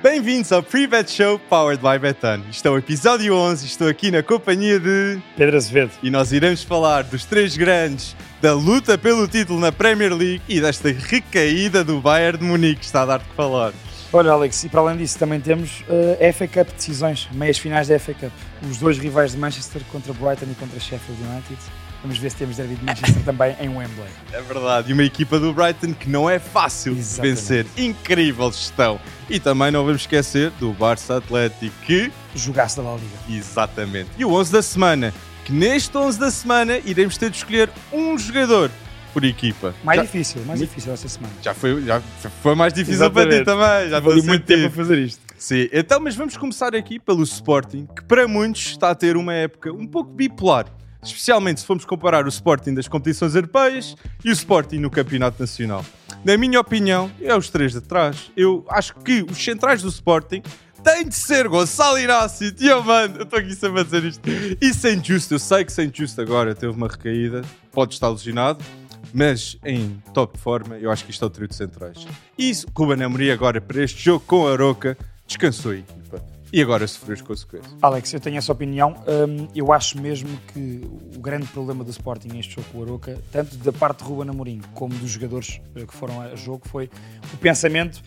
Bem-vindos ao Pre-Bet Show Powered by Betan. Isto é o episódio 11, estou aqui na companhia de... Pedro Azevedo. E nós iremos falar dos três grandes, da luta pelo título na Premier League e desta recaída do Bayern de Munique, está a dar de falar. Olha, Alex, e para além disso também temos uh, FA Cup decisões, meias finais da FA Cup. Os dois rivais de Manchester contra Brighton e contra Sheffield United. Vamos ver se temos de Manchester também em Wembley. É verdade, e uma equipa do Brighton que não é fácil Exatamente. de vencer. Incrível gestão. E também não vamos esquecer do Barça Atlético que... Jogasse da La Liga. Exatamente. E o 11 da semana, que neste 11 da semana iremos ter de escolher um jogador por equipa. Mais já... difícil, mais difícil esta semana. Já foi, já foi mais difícil Exatamente. para ti também. Já Vale muito tempo a fazer isto. Sim, então, mas vamos começar aqui pelo Sporting, que para muitos está a ter uma época um pouco bipolar. Especialmente se formos comparar o Sporting das competições europeias e o Sporting no Campeonato Nacional. Na minha opinião, é os três de trás. Eu acho que os centrais do Sporting têm de ser Gonçalo Inácio, Diamante. Eu estou aqui sempre a isto. E sem justo, eu sei que sem justo agora teve uma recaída, pode estar lesionado, mas em top forma, eu acho que isto é o trio de centrais. E Ruben Amorim agora para este jogo com a Aroca descansou a equipa e agora sofreu as consequências. Alex, eu tenho essa opinião. Um, eu acho mesmo que o grande problema do Sporting neste jogo com o Aroca, tanto da parte de Ruben Amorim como dos jogadores eh, que foram a jogo, foi o pensamento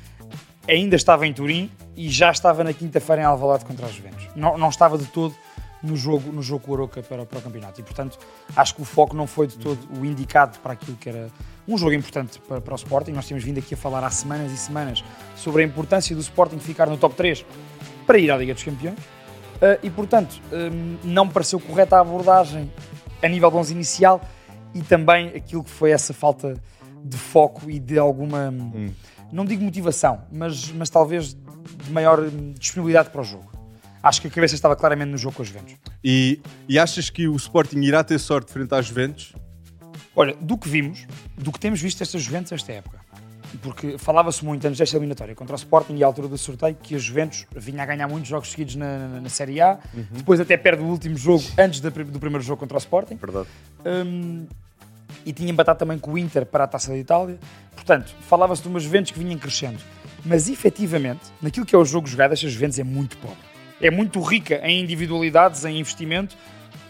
ainda estava em Turim e já estava na quinta-feira em Alvalade contra os Juventus. Não, não estava de todo no jogo, no jogo com o Aroca para, para o campeonato. E, portanto, acho que o foco não foi de todo o indicado para aquilo que era um jogo importante para, para o Sporting. Nós temos vindo aqui a falar há semanas e semanas sobre a importância do Sporting ficar no top 3 para ir à Liga dos Campeões. Uh, e, portanto, um, não me pareceu correta a abordagem a nível de 11 inicial e também aquilo que foi essa falta de foco e de alguma, hum. não digo motivação, mas, mas talvez de maior disponibilidade para o jogo. Acho que a cabeça estava claramente no jogo com os Juventus. E, e achas que o Sporting irá ter sorte frente às Juventus? Olha, do que vimos, do que temos visto estas Juventus esta época, porque falava-se muito antes desta eliminatória contra o Sporting e à altura do sorteio que a Juventus vinha a ganhar muitos jogos seguidos na, na, na Série A, uhum. depois até perde o último jogo antes da, do primeiro jogo contra o Sporting. Verdade. Um, e tinha empatado também com o Inter para a Taça da Itália. Portanto, falava-se de umas Juventus que vinham crescendo. Mas efetivamente, naquilo que é o jogo jogado, esta Juventus é muito pobre. É muito rica em individualidades, em investimento,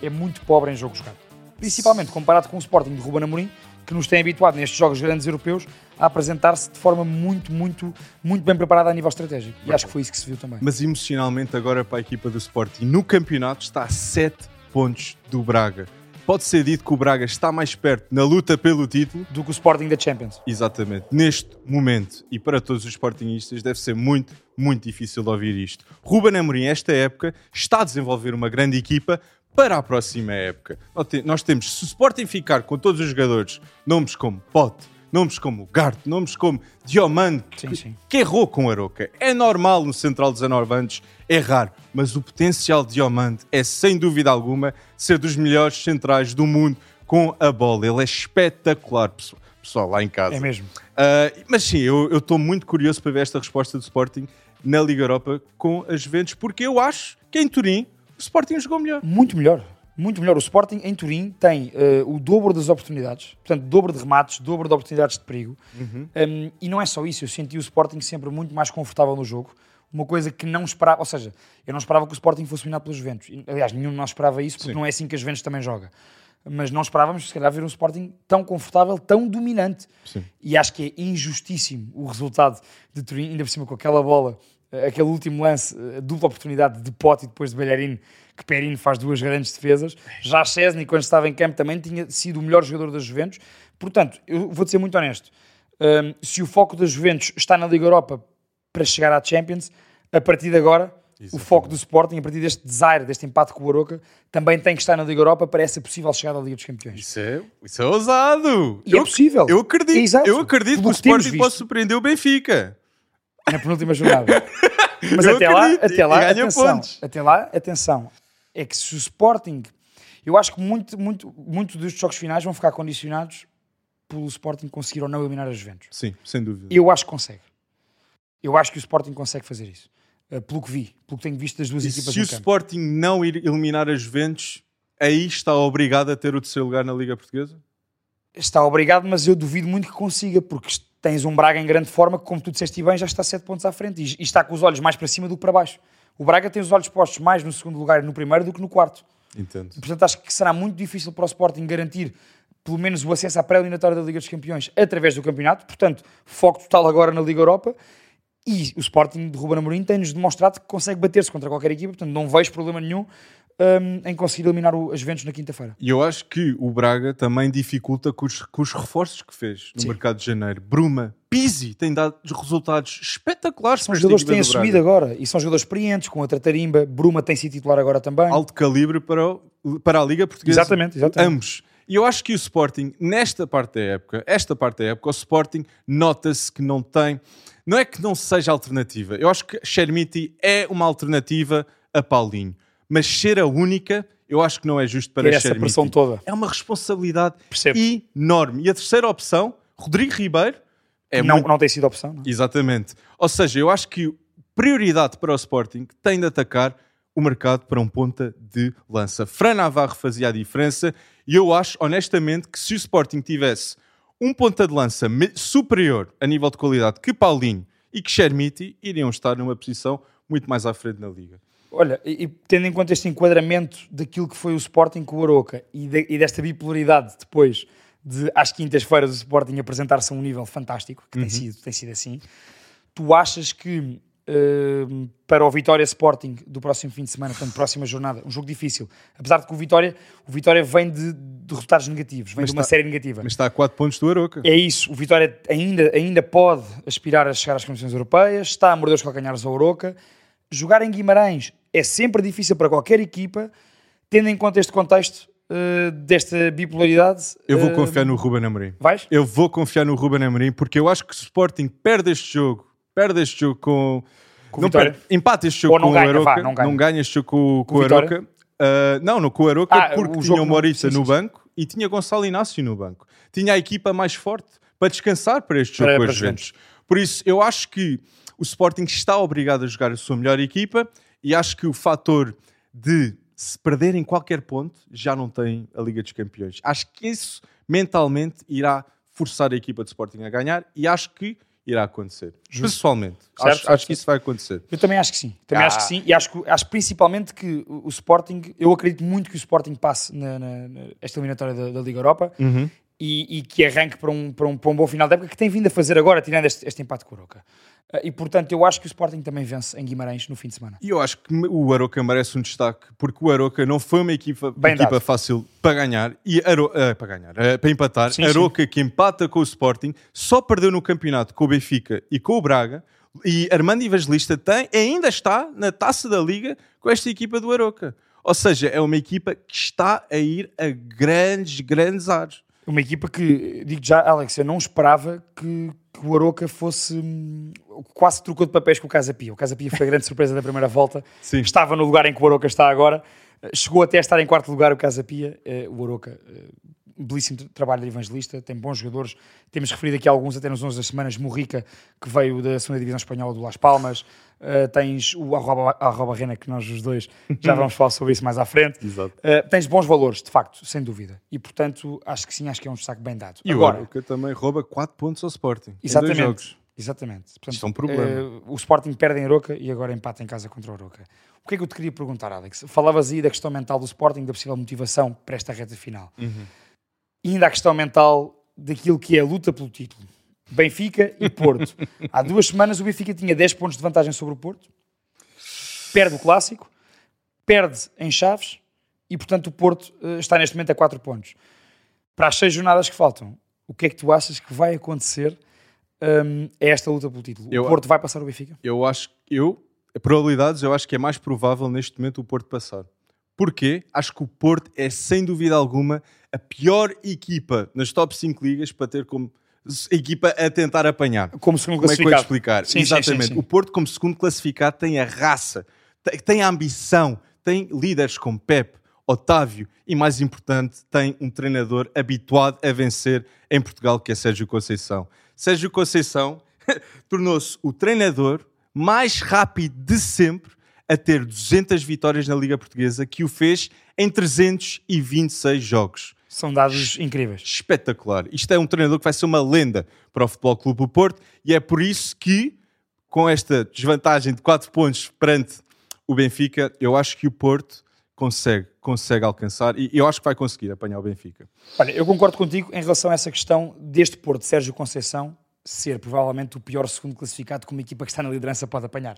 é muito pobre em jogo jogado. Principalmente comparado com o Sporting de Ruben Amorim, que nos tem habituado nestes jogos grandes europeus a apresentar-se de forma muito, muito, muito bem preparada a nível estratégico. E acho que foi isso que se viu também. Mas emocionalmente agora para a equipa do Sporting, no campeonato está a 7 pontos do Braga. Pode ser dito que o Braga está mais perto na luta pelo título do que o Sporting da Champions. Exatamente. Neste momento, e para todos os Sportingistas, deve ser muito, muito difícil de ouvir isto. Ruben Amorim, esta época, está a desenvolver uma grande equipa, para a próxima época. Nós temos, se o Sporting ficar com todos os jogadores, nomes como Pote, nomes como Gart, nomes como Diomande, que, que, errou com Aroca. É normal no Central 19 anos errar, mas o potencial de Diomande é sem dúvida alguma ser dos melhores centrais do mundo com a bola. Ele é espetacular, pessoal, pessoal lá em casa. É mesmo. Uh, mas sim, eu estou muito curioso para ver esta resposta do Sporting na Liga Europa com as Juventus, porque eu acho que em Turim o Sporting jogou melhor. Muito melhor. Muito melhor. O Sporting em Turim tem uh, o dobro das oportunidades, portanto, dobro de remates, dobro de oportunidades de perigo. Uhum. Um, e não é só isso, eu senti o Sporting sempre muito mais confortável no jogo. Uma coisa que não esperava, ou seja, eu não esperava que o Sporting fosse dominado pelos Juventus. Aliás, nenhum de nós esperava isso, porque Sim. não é assim que as Juventus também joga. Mas não esperávamos, se calhar, ver um Sporting tão confortável, tão dominante. Sim. E acho que é injustíssimo o resultado de Turim, ainda por cima com aquela bola aquele último lance, a dupla oportunidade de Pote e depois de Bellerin, que Perin faz duas grandes defesas. Já Chesney, quando estava em campo, também tinha sido o melhor jogador das Juventus. Portanto, eu vou-te ser muito honesto. Um, se o foco das Juventus está na Liga Europa para chegar à Champions, a partir de agora, Exatamente. o foco do Sporting, a partir deste desire, deste empate com o Aroca, também tem que estar na Liga Europa para essa possível chegada à Liga dos Campeões. Isso é, isso é ousado! E é eu, é possível. Eu acredito, Exato. eu acredito que o Sporting pode surpreender o Benfica na penúltima jornada. Mas até lá, até lá, atenção, pontos. até lá, atenção. É que se o Sporting, eu acho que muito, muito, muito dos jogos finais vão ficar condicionados pelo Sporting conseguir ou não eliminar as Juventus. Sim, sem dúvida. Eu acho que consegue. Eu acho que o Sporting consegue fazer isso. Uh, pelo que vi, pelo que tenho visto das duas e equipas Se o campo. Sporting não ir eliminar as Juventus, aí está obrigado a ter o terceiro lugar na Liga Portuguesa? Está obrigado, mas eu duvido muito que consiga, porque tens um Braga em grande forma que, como tu disseste bem, já está 7 pontos à frente e está com os olhos mais para cima do que para baixo. O Braga tem os olhos postos mais no segundo lugar e no primeiro do que no quarto. Entendo. Portanto, acho que será muito difícil para o Sporting garantir pelo menos o acesso à pré-eliminatória da Liga dos Campeões através do campeonato. Portanto, foco total agora na Liga Europa. E o Sporting de Ruben Amorim tem-nos demonstrado que consegue bater-se contra qualquer equipa. Portanto, não vejo problema nenhum um, em conseguir eliminar o, as Juventus na quinta-feira. E eu acho que o Braga também dificulta com os, com os reforços que fez no Sim. mercado de janeiro. Bruma, Pizzi tem dado resultados espetaculares. São jogadores que têm do assumido agora e são jogadores experientes, com a Tratarimba. Bruma tem sido titular agora também. Alto calibre para, o- para a Liga Portuguesa. Exatamente, exatamente. Ambos. E eu acho que o Sporting, nesta parte da época, esta parte da época, o Sporting nota-se que não tem. Não é que não seja alternativa. Eu acho que Chermiti é uma alternativa a Paulinho. Mas ser a única, eu acho que não é justo para Ter essa Chermiti. pressão toda. É uma responsabilidade Percebo. enorme. E a terceira opção, Rodrigo Ribeiro, é não, muito não tem sido opção. Não? Exatamente. Ou seja, eu acho que prioridade para o Sporting tem de atacar o mercado para um ponta de lança. Fran Navarro fazia a diferença e eu acho, honestamente, que se o Sporting tivesse um ponta de lança superior a nível de qualidade que Paulinho e que Chermiti, iriam estar numa posição muito mais à frente na Liga. Olha, e, e tendo em conta este enquadramento daquilo que foi o Sporting com o Aroca e, de- e desta bipolaridade depois de às quintas-feiras o Sporting apresentar-se a um nível fantástico, que tem, sido, tem sido assim, tu achas que hum, para o Vitória Sporting do próximo fim de semana, portanto, próxima jornada, um jogo difícil, apesar de que o Vitória, o Vitória vem de, de resultados negativos, vem Mas de uma está- série negativa. Mas está a 4 pontos do Aroca. É isso, o Vitória ainda, ainda pode aspirar a chegar às competições europeias, está a morder os calcanhares ao Oroca. Jogar em Guimarães é sempre difícil para qualquer equipa, tendo em conta este contexto eh, desta bipolaridade. Eu vou eh, confiar no Ruben Amorim. Vais? Eu vou confiar no Ruben Amorim porque eu acho que o Sporting perde este jogo, perde este jogo com, Com não perde, empata este jogo Ou não com ganha, o Aroca, vá, não ganha. este jogo com, com o o? Aroca. Ah, não, não com o Aroca Ah, porque o tinha o no- sim, no banco e tinha Gonçalo Inácio no banco. Tinha a equipa mais forte para descansar para este jogo Para- com as Juventus. Por isso, eu acho que o Sporting está obrigado a jogar a sua melhor equipa e acho que o fator de se perderem qualquer ponto já não tem a Liga dos Campeões. Acho que isso mentalmente irá forçar a equipa de Sporting a ganhar e acho que irá acontecer. Pessoalmente, Certo, acho, certo, acho que isso vai acontecer. Eu também acho que sim. Também Ah. acho que sim. E acho, acho principalmente que o, Sporting, eu acredito muito que o Sporting passe na, na- na- esta eliminatória da, da Liga Europa e, e que arranque para um, para, um, para um bom final de época que tem vindo a fazer agora, tirando este, este empate com o Oroca. Ah, E portanto, eu acho que o Sporting também vence em Guimarães no fim de semana. E eu acho que o Aroca merece um destaque, porque o Aroca não foi uma equipa, Bem equipa fácil para ganhar, e Aro, eh, para ganhar, eh, para empatar. Sim, Aroca que empata com o Sporting, só perdeu no campeonato com o Benfica e com o Braga, e Armando Evangelista tem, ainda está na taça da Liga com esta equipa do Aroca. Ou seja, é uma equipa que está a ir a grandes, grandes ares. Uma equipa que, digo já, Alex, eu não esperava que, que o Aroca fosse. hum, quase trocou de papéis com o Casa Pia. O Casa Pia foi a grande surpresa da primeira volta. Sim. Estava no lugar em que o Aroca está agora. Chegou até a estar em quarto lugar o Casa Pia. Eh, O Aroca, eh, belíssimo tra- trabalho de evangelista, tem bons jogadores. Temos referido aqui alguns até nos 11 das semanas. Morrica, que veio da segunda divisão espanhola do Las Palmas. Eh, tens o arroba, arroba Rena, que nós os dois já vamos falar sobre isso mais à frente. Uh, tens bons valores, de facto, sem dúvida. E portanto, acho que sim, acho que é um destaque bem dado. E Agora, o Aroca também rouba 4 pontos ao Sporting. em dois exatamente. jogos. Exatamente. Portanto, Isto é um problema. uh, o Sporting perde em Aroca e agora empata em casa contra o Aroca. O que é que eu te queria perguntar, Alex? Falavas aí da questão mental do Sporting, da possível motivação para esta reta final. Uhum. E ainda a questão mental daquilo que é a luta pelo título. Benfica e Porto. Há duas semanas o Benfica tinha 10 pontos de vantagem sobre o Porto, perde o clássico, perde em Chaves e, portanto, o Porto eh, está neste momento a 4 pontos. Para as 6 jornadas que faltam, o que é que tu achas que vai acontecer hum, a esta luta pelo título? Eu- O Porto vai passar o Benfica? eu acho eu probabilidades eu acho que é mais provável neste momento o Porto passar Porquê? Acho que o Porto é sem dúvida alguma a pior equipa nas top 5 ligas para ter como equipa a tentar apanhar Como segundo como é que eu classificado. explicar? Sim, sim, sim, Exatamente. sim. O Porto, como segundo classificado, tem a raça, tem, tem a ambição, tem líderes como Pep, Otávio e, mais importante, tem um treinador habituado a vencer em Portugal, que é Sérgio Conceição. Sérgio Conceição tornou-se o treinador mais rápido de sempre a ter 200 vitórias na Liga Portuguesa, que o fez em 326 jogos. São dados incríveis. Espetacular. Isto é um treinador que vai ser uma lenda para o Futebol Clube do Porto e é por isso que, com esta desvantagem de 4 pontos perante o Benfica, eu acho que o Porto consegue, consegue alcançar e eu acho que vai conseguir apanhar o Benfica. Olha, eu concordo contigo em relação a essa questão deste Porto, Sérgio Conceição, ser provavelmente o pior segundo classificado que uma equipa que está na liderança pode apanhar.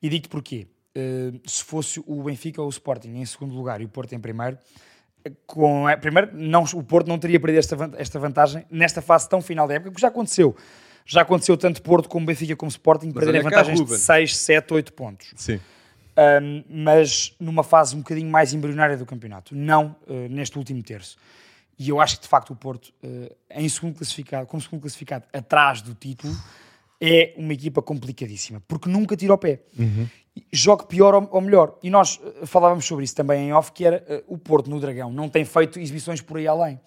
E digo-te porquê. Uh, se fosse o Benfica ou o Sporting em segundo lugar e o Porto em primeiro, com, é, primeiro, não, o Porto não teria perdido esta, esta vantagem nesta fase tão final da época, porque já aconteceu. Já aconteceu tanto Porto como Benfica como Sporting perderem vantagens de 6, 7, 8 pontos. Sim. Um, mas numa fase um bocadinho mais embrionária do campeonato, não uh, neste último terço. E eu acho que de facto o Porto, uh, em segundo classificado, como segundo classificado, atrás do título, é uma equipa complicadíssima, porque nunca tira o pé. Uhum. Joga pior ou, ou, melhor. E nós uh, falávamos sobre isso também em off, que era o Porto no Dragão não tem feito exibições por aí além,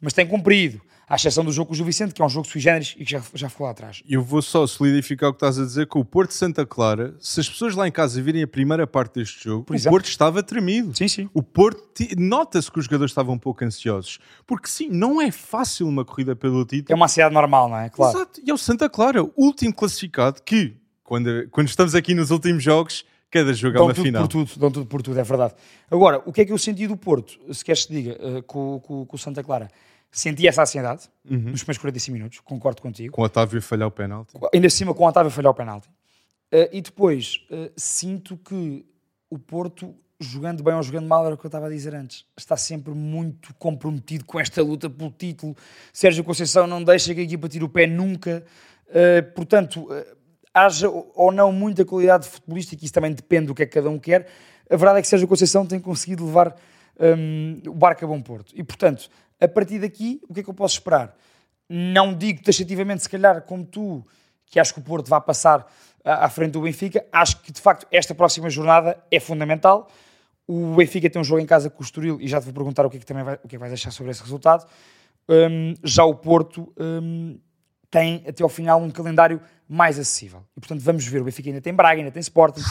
mas tem cumprido à exceção do jogo com o Gil Vicente, que é um jogo sui generis e que já, já ficou lá atrás. Eu vou só solidificar o que estás a dizer com o Porto Santa Clara. Se as pessoas lá em casa virem a primeira parte deste jogo, Por o exemplo? Porto estava tremido. Sim, sim. O Porto, nota-se que os jogadores estavam um pouco ansiosos. Porque sim, não é fácil uma corrida pelo título. É uma ansiedade normal, não é? Claro. Exato. E é o Santa Clara, o último classificado, que quando, quando estamos aqui nos últimos jogos, cada jogo dão é uma tudo final. Por tudo, dão tudo por tudo, é verdade. Agora, o que é que eu senti do Porto, se queres que diga, com, com, com o Santa Clara? Senti essa ansiedade uhum. nos primeiros 45 minutos, concordo contigo. Com o Otávio a falhar o penalti. Ainda cima com o Otávio a falhar o penalti. Uh, e depois, uh, sinto que o Porto, jogando bem ou jogando mal, era o que eu estava a dizer antes, está sempre muito comprometido com esta luta pelo título. Sérgio Conceição não deixa que a equipa tire o pé nunca. Uh, portanto, haja ou não muita qualidade futebolística, isso também depende do que é que cada um quer. A verdade é que Sérgio Conceição tem conseguido levar um, o barco a bom porto. E, portanto, a partir daqui, o que é que eu posso esperar? Não digo taxativamente, se calhar, como tu, que acho que o Porto vai passar à frente do Benfica. Acho que, de facto, esta próxima jornada é fundamental. O Benfica tem um jogo em casa com o Estoril e já te vou perguntar o que é que, também vai, o que, é que vais achar sobre esse resultado. Um, já o Porto um, tem, até ao final, um calendário mais acessível. E, portanto, vamos ver. O Benfica ainda tem Braga, ainda tem Sporting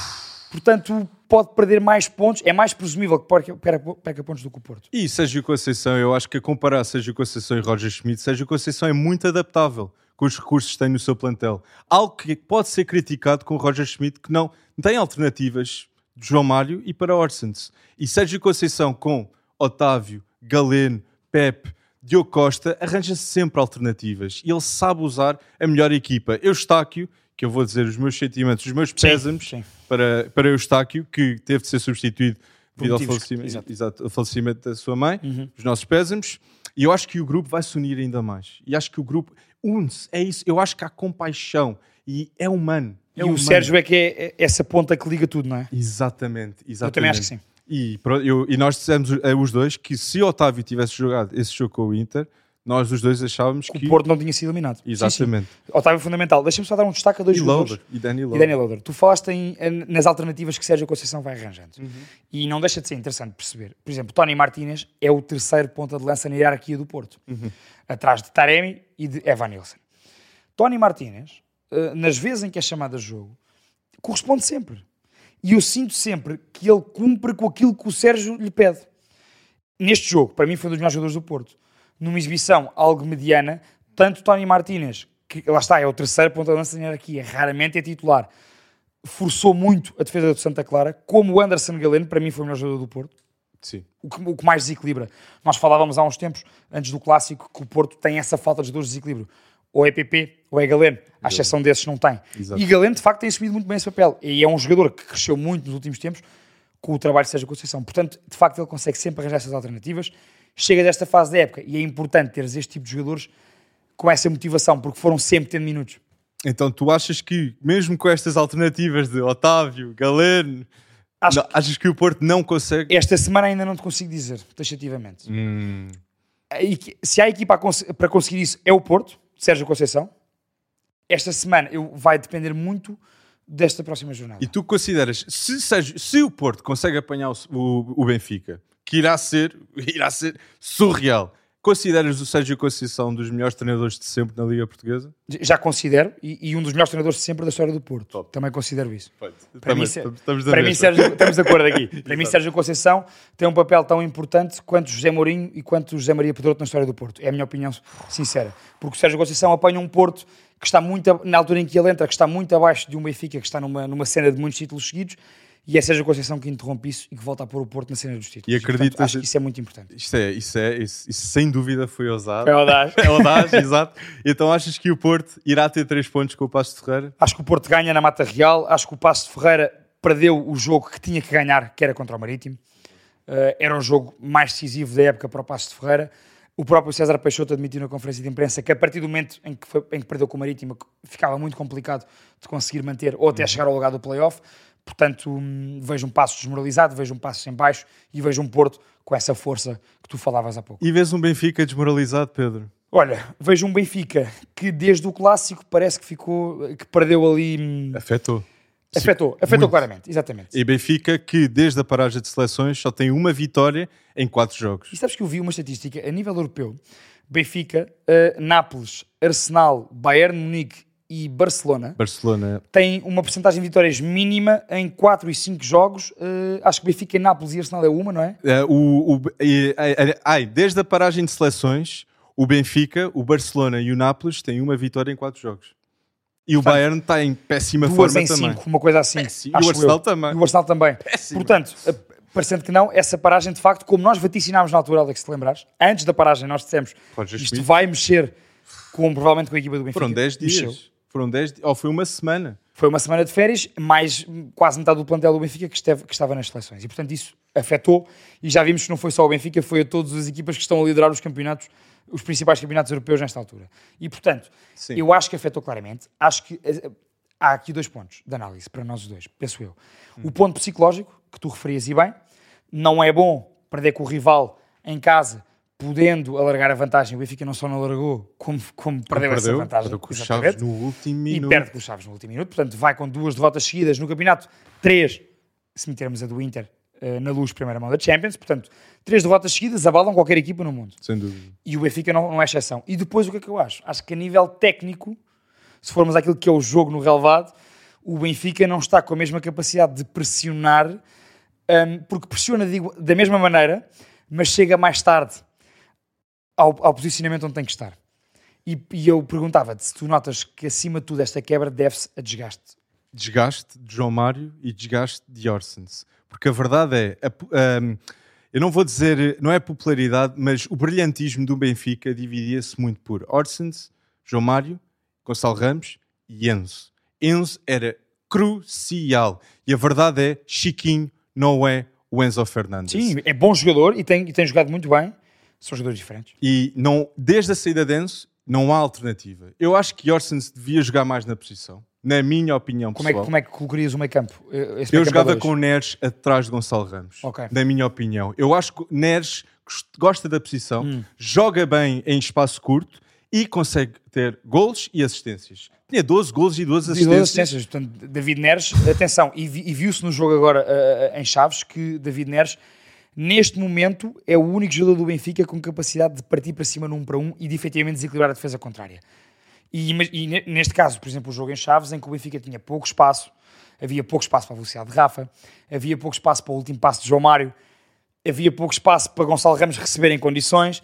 portanto pode perder mais pontos, é mais presumível que perca, pontos do que o Porto. E Sérgio Conceição, eu acho que a comparar Sérgio Conceição e Roger Schmidt, Sérgio Conceição é muito adaptável com os recursos que tem no seu plantel. Algo que pode ser criticado com o Roger Schmidt, que não tem alternativas de João Mário e para Orsens. E Sérgio Conceição com Otávio, Galeno, Pepe, Diogo Costa, arranja sempre alternativas e ele sabe usar a melhor equipa. Eustáquio que eu vou dizer os meus sentimentos, os meus pésames para, para Eustáquio, que teve de ser substituído devido ao falecimento, exato. Exato, ao falecimento da sua mãe, uhum. os nossos pésames. E eu acho que o grupo vai se unir ainda mais. E acho que o grupo une-se, é isso. Eu acho que há compaixão e é humano. É e humano. o Sérgio é que é, é essa ponta que liga tudo, não é? Exatamente, exatamente. Eu também acho que sim. E, eu, e nós dissemos eh, os dois que se Otávio tivesse jogado esse jogo com o Inter, nós os dois achávamos que, que... o Porto não tinha sido eliminado. Exatamente. Sim, sim. Otávio fundamental. Deixa-me só dar um destaque a dois e jogadores. Loader, e Danny Loader. E Danny Loader. Tu falaste em, nas alternativas que Sérgio Conceição vai arranjando. Uhum. E não deixa de ser interessante perceber. Por exemplo, Tony Martínez é o terceiro ponta de lança na hierarquia do Porto. Uhum. Atrás de Taremi e de Evan Nilsson. Tony Martínez, eh, nas vezes em que é chamado a jogo, corresponde sempre. E eu sinto sempre que ele cumpre com aquilo que o Sérgio lhe pede. Neste jogo, para mim, foi um dos melhores jogadores do Porto numa exibição algo mediana, tanto Tony Martínez, que lá está, é o terceiro ponto de lança aqui, é raramente é titular, forçou muito a defesa do Santa Clara, como o Anderson Galeno, para mim foi o melhor jogador do Porto. Sim. O que, o que, mais desequilibra. Nós falávamos há uns tempos, antes do clássico, que o Porto tem essa falta de jogadores de desequilíbrio. Ou é PP, ou é Galeno. À exceção desses, não tem. Exato. E Galeno, de facto, tem assumido muito bem esse papel. E é um jogador que cresceu muito nos últimos tempos com o trabalho de Sérgio Conceição. Portanto, de facto, ele consegue sempre arranjar essas alternativas chega desta fase da época e é importante teres este tipo de jogadores com essa motivação, porque foram sempre tendo minutos. Então tu achas que, mesmo com estas alternativas de Otávio, Galeno, Acho não, achas que o Porto não consegue? Esta semana ainda não te consigo dizer, taxativamente. Hum. Se há equipa para conseguir isso, é o Porto, Sérgio Conceição. Esta semana eu, vai depender muito desta próxima jornada. E tu consideras, se, se o Porto consegue apanhar o, o, o Benfica, que irá ser, irá ser surreal. consideras o Sérgio Conceição um dos melhores treinadores de sempre na Liga Portuguesa? Já considero, e, e um dos melhores treinadores de sempre da história do Porto. Também considero isso. Para Também, mim, estamos estamos Para mim. Sérgio, estamos de acordo aqui. Para mim, Sérgio Conceição tem um papel tão importante quanto José Mourinho e quanto José Maria Pedroto na história do Porto. É a minha opinião sincera. Porque o Sérgio Conceição apanha um Porto que está muito, na altura em que ele entra, que está muito abaixo de um Benfica, que está numa, numa cena de muitos títulos seguidos, e é Sérgio Conceição que interrompe isso e que volta a pôr o Porto na cena dos títulos. E acreditas- portanto, acho que isso é muito importante. Isto é, isso é, isso, isso sem dúvida foi ousado. É audaz. É audaz, exato. Então achas que o Porto irá ter três pontos com o Passo de Ferreira? Acho que o Porto ganha na Mata Real. Acho que o Passo de Ferreira perdeu o jogo que tinha que ganhar, que era contra o Marítimo. Eh, era o jogo mais decisivo da época para o Passo de Ferreira. O próprio César Peixoto admitiu na conferência de imprensa que a partir do momento em que, foi- em que perdeu com o Marítimo ficava muito complicado de conseguir manter ou até chegar ao lugar do playoff. Portanto, hum, vejo um passo desmoralizado, vejo um passo em baixo e vejo um Porto com essa força que tu falavas há pouco. E vês um Benfica desmoralizado, Pedro? Olha, vejo um Benfica que desde o clássico parece que ficou, que perdeu ali. hum, Afetou. Afetou, afetou claramente, exatamente. E Benfica que desde a paragem de seleções só tem uma vitória em quatro jogos. E sabes que eu vi uma estatística a nível europeu: Benfica, eh, Nápoles, Arsenal, Bayern Munique e Barcelona Barcelona. têm uma porcentagem de vitórias mínima em 4 e 5 jogos. Eh, acho que Benfica, Nápoles e Arsenal é uma, não é? eh, o, o- e- eh, ai, desde a paragem de seleções, o Benfica, o Barcelona e o Nápoles têm uma vitória em quatro jogos. E o Bayern está em péssima Duas forma em também. 5, uma coisa assim. Péssimo. E o Arsenal eu. também. E o Arsenal também. Péssimo. Portanto, parecendo que não, essa paragem, de facto, como nós vaticinámos na altura, Alex, se te lembrares, antes da paragem nós dissemos isto vai mexer com, provavelmente com a equipa do Benfica. Foram 10 dias. Mexeu. Foram 10 di- Ou foi uma semana. Foi uma semana de férias, mais hum, quase metade do plantel do Benfica que, esteve- que estava nas seleções. E, portanto, isso afetou. E já vimos que não foi só o Benfica, foi a todas as equipas que estão a liderar os campeonatos, os principais campeonatos europeus nesta altura. E, portanto, Sim. eu acho que afetou claramente. Acho que eh, há aqui dois pontos de análise para nós os dois, penso eu. O ponto psicológico, que tu referias e bem, não é bom perder com o rival em casa, podendo alargar a vantagem. O Benfica não só não alargou, como, como perdeu, essa vantagem. perdeu com os Chaves no último e minuto. perde com os Chaves no último minuto. Portanto, vai com duas derrotas seguidas no campeonato. Três, se metermos a do Inter eh, na luz, primeira mão da Champions. Portanto, três derrotas seguidas abalam qualquer equipa no mundo. Sem dúvida. E o Benfica não, não é exceção. E depois, o que é que eu acho? Acho que a nível técnico, se formos àquilo que é o jogo no relevado, o Benfica não está com a mesma capacidade de pressionar, hum, porque pressiona digo, da mesma maneira, mas chega mais tarde ao, ao posicionamento onde tem que estar. E, e eu perguntava-te se tu notas que, acima de tudo, esta quebra deve-se a desgaste. desgaste de João Mário e desgaste de Orsens. Porque a verdade é, a eu não vou dizer, não é popularidade, mas o brilhantismo do Benfica dividia-se muito por Orsens, João Mário, Gonçalo Ramos e Enzo. Enzo era crucial. E a verdade é, Chiquinho não é o Enzo Fernandes. Sim, é bom jogador e tem, e tem jogado muito bem. São jogadores diferentes. E não, desde a saída de Enzo, não há alternativa. Eu acho que Orsens devia jogar mais na posição. Na minha opinião Como é, que, pessoal. como é que colocarias o meio campo? eh, esse Eu meio jogava com o Neres atrás de Gonçalo Ramos, Ok. na minha opinião. Eu acho que o Neres gost- gosta da posição, Hum. joga bem em espaço curto e consegue ter golos e assistências. Tinha 12 golos e 12 E duas assistências. assistências. Portanto, David Neres, atenção, e, vi- e viu-se no jogo agora eh, em Chaves que David Neres, neste momento, é o único jogador do Benfica com capacidade de partir para cima 1 para 1 e de efetivamente desequilibrar a defesa contrária. E, e ne- neste caso, por exemplo, o jogo em Chaves, em que o Benfica tinha pouco espaço, havia pouco espaço para a velocidade de Rafa, havia pouco espaço para o último passo de João Mário, havia pouco espaço para Gonçalo Ramos receber em condições.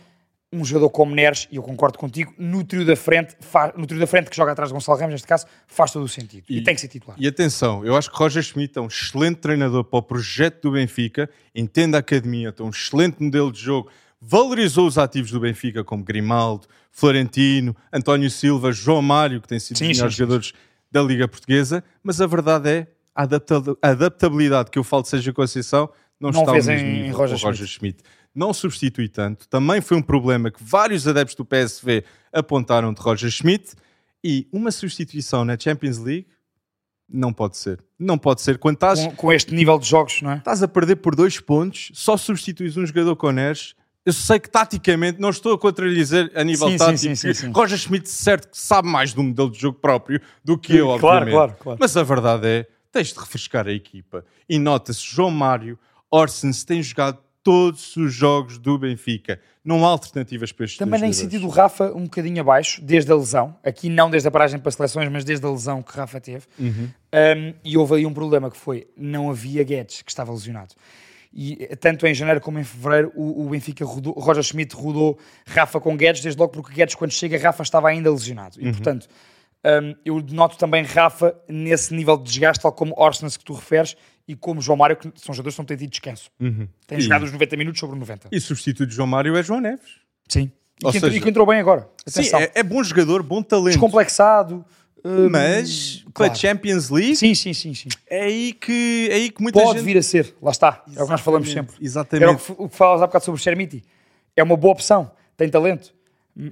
Um jogador como Neres, e eu concordo contigo, no trio da frente, no trio da frente que joga atrás de Gonçalo Ramos, neste caso, faz todo o sentido. E, E- tem que ser titular. E atenção, eu acho que Roger Schmidt é um excelente treinador para o projeto do Benfica, entende a academia, tem um excelente modelo de jogo, valorizou os ativos do Benfica, como Grimaldo, Florentino, António Silva, João Mário, que tem sido Sim, os melhores sim, sim, jogadores da Liga Portuguesa, mas a verdade é a adapta- a adaptabilidade que eu falo de Sérgio Conceição não, Não está ao mesmo em nível Roger Roger Schmidt. Não substitui tanto. Também foi um problema que vários adeptos do PSV apontaram de Roger Schmidt e uma substituição na Champions League não pode ser. Não pode ser. Quando estás, Com, com este nível de jogos, não é? estás a perder por dois pontos, só substituís um jogador com Neres. Eu sei que taticamente, não estou a contra-dizer a nível Sim, sim, tático, sim, sim, que sim. Roger Schmidt certo que sabe mais do modelo de jogo próprio do que eu, Claro, obviamente. claro, claro. Mas a verdade é, tens de refrescar a equipa. E nota-se, João Mário, Orsens têm jogado todos os jogos do Benfica. Não há alternativas para estes Também nem sentido o. Rafa um bocadinho abaixo, desde a lesão. Aqui não desde a paragem para seleções, mas desde a lesão que Rafa teve. Uhum. Um, e houve aí um problema que foi, não havia Guedes, que estava lesionado. E eh, tanto em janeiro como em fevereiro, o, o Benfica rodou, Roger Schmidt rodou Rafa com Guedes, desde logo porque Guedes, quando chega, Rafa estava ainda lesionado. Uhum. E portanto, um, eu noto também Rafa nesse nível de desgaste, tal como Orsnes que tu referes, e como João Mário, que são jogadores que não têm tido descanso. Uhum. Têm E- jogado os 90 minutos sobre 90. E substituto de João Mário é João Neves. Sim. E, que, entrou, seja- e que entrou bem agora. Sim, Atenção. é, é bom jogador, bom talento. Descomplexado. hum, Mas para claro. a Champions League Sim, sim, sim, sim. é aí que, é aí que muita Pode gente... vir a ser, lá está. É o que nós falamos sempre. Exatamente. Era o que, f- o que falavas há bocado sobre o Chermiti. É uma boa opção, tem talento.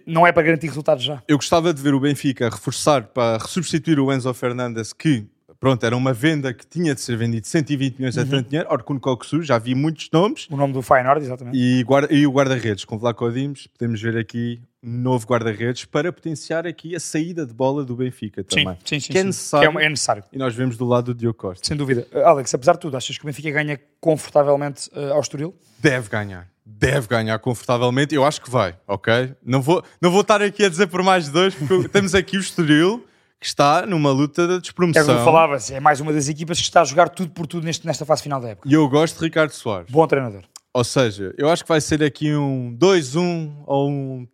Não é para garantir resultados já. Eu gostava de ver o Benfica reforçar para substituir o Enzo Fernandes, que pronto, era uma venda que tinha de ser vendido 120 milhões Uhum. é tanto dinheiro. Orkun Koksu, já vi muitos nomes. O nome do Feyenoord, exatamente. E, guarda, e o guarda-redes, com Vlaco Dimos, podemos ver aqui um novo guarda-redes para potenciar aqui a saída de bola do Benfica também. sim, sim. Que é sim. necessário. Que é, é necessário, E nós vemos do lado do Diogo Costa. sem dúvida. Uh, Alex, apesar de tudo, achas que o Benfica ganha confortavelmente uh, ao Estoril? Deve ganhar. Deve ganhar confortavelmente. Eu acho que vai, ok? Não vou, não vou estar aqui a dizer por mais de dois, porque temos aqui o Estoril, que está numa luta de É o despromoção. que eu falava, é mais uma das equipas que está a jogar tudo por tudo neste, nesta fase final da época. E eu gosto de Ricardo Soares. Bom treinador. Ou seja, eu acho que vai ser aqui um 2-1 ou um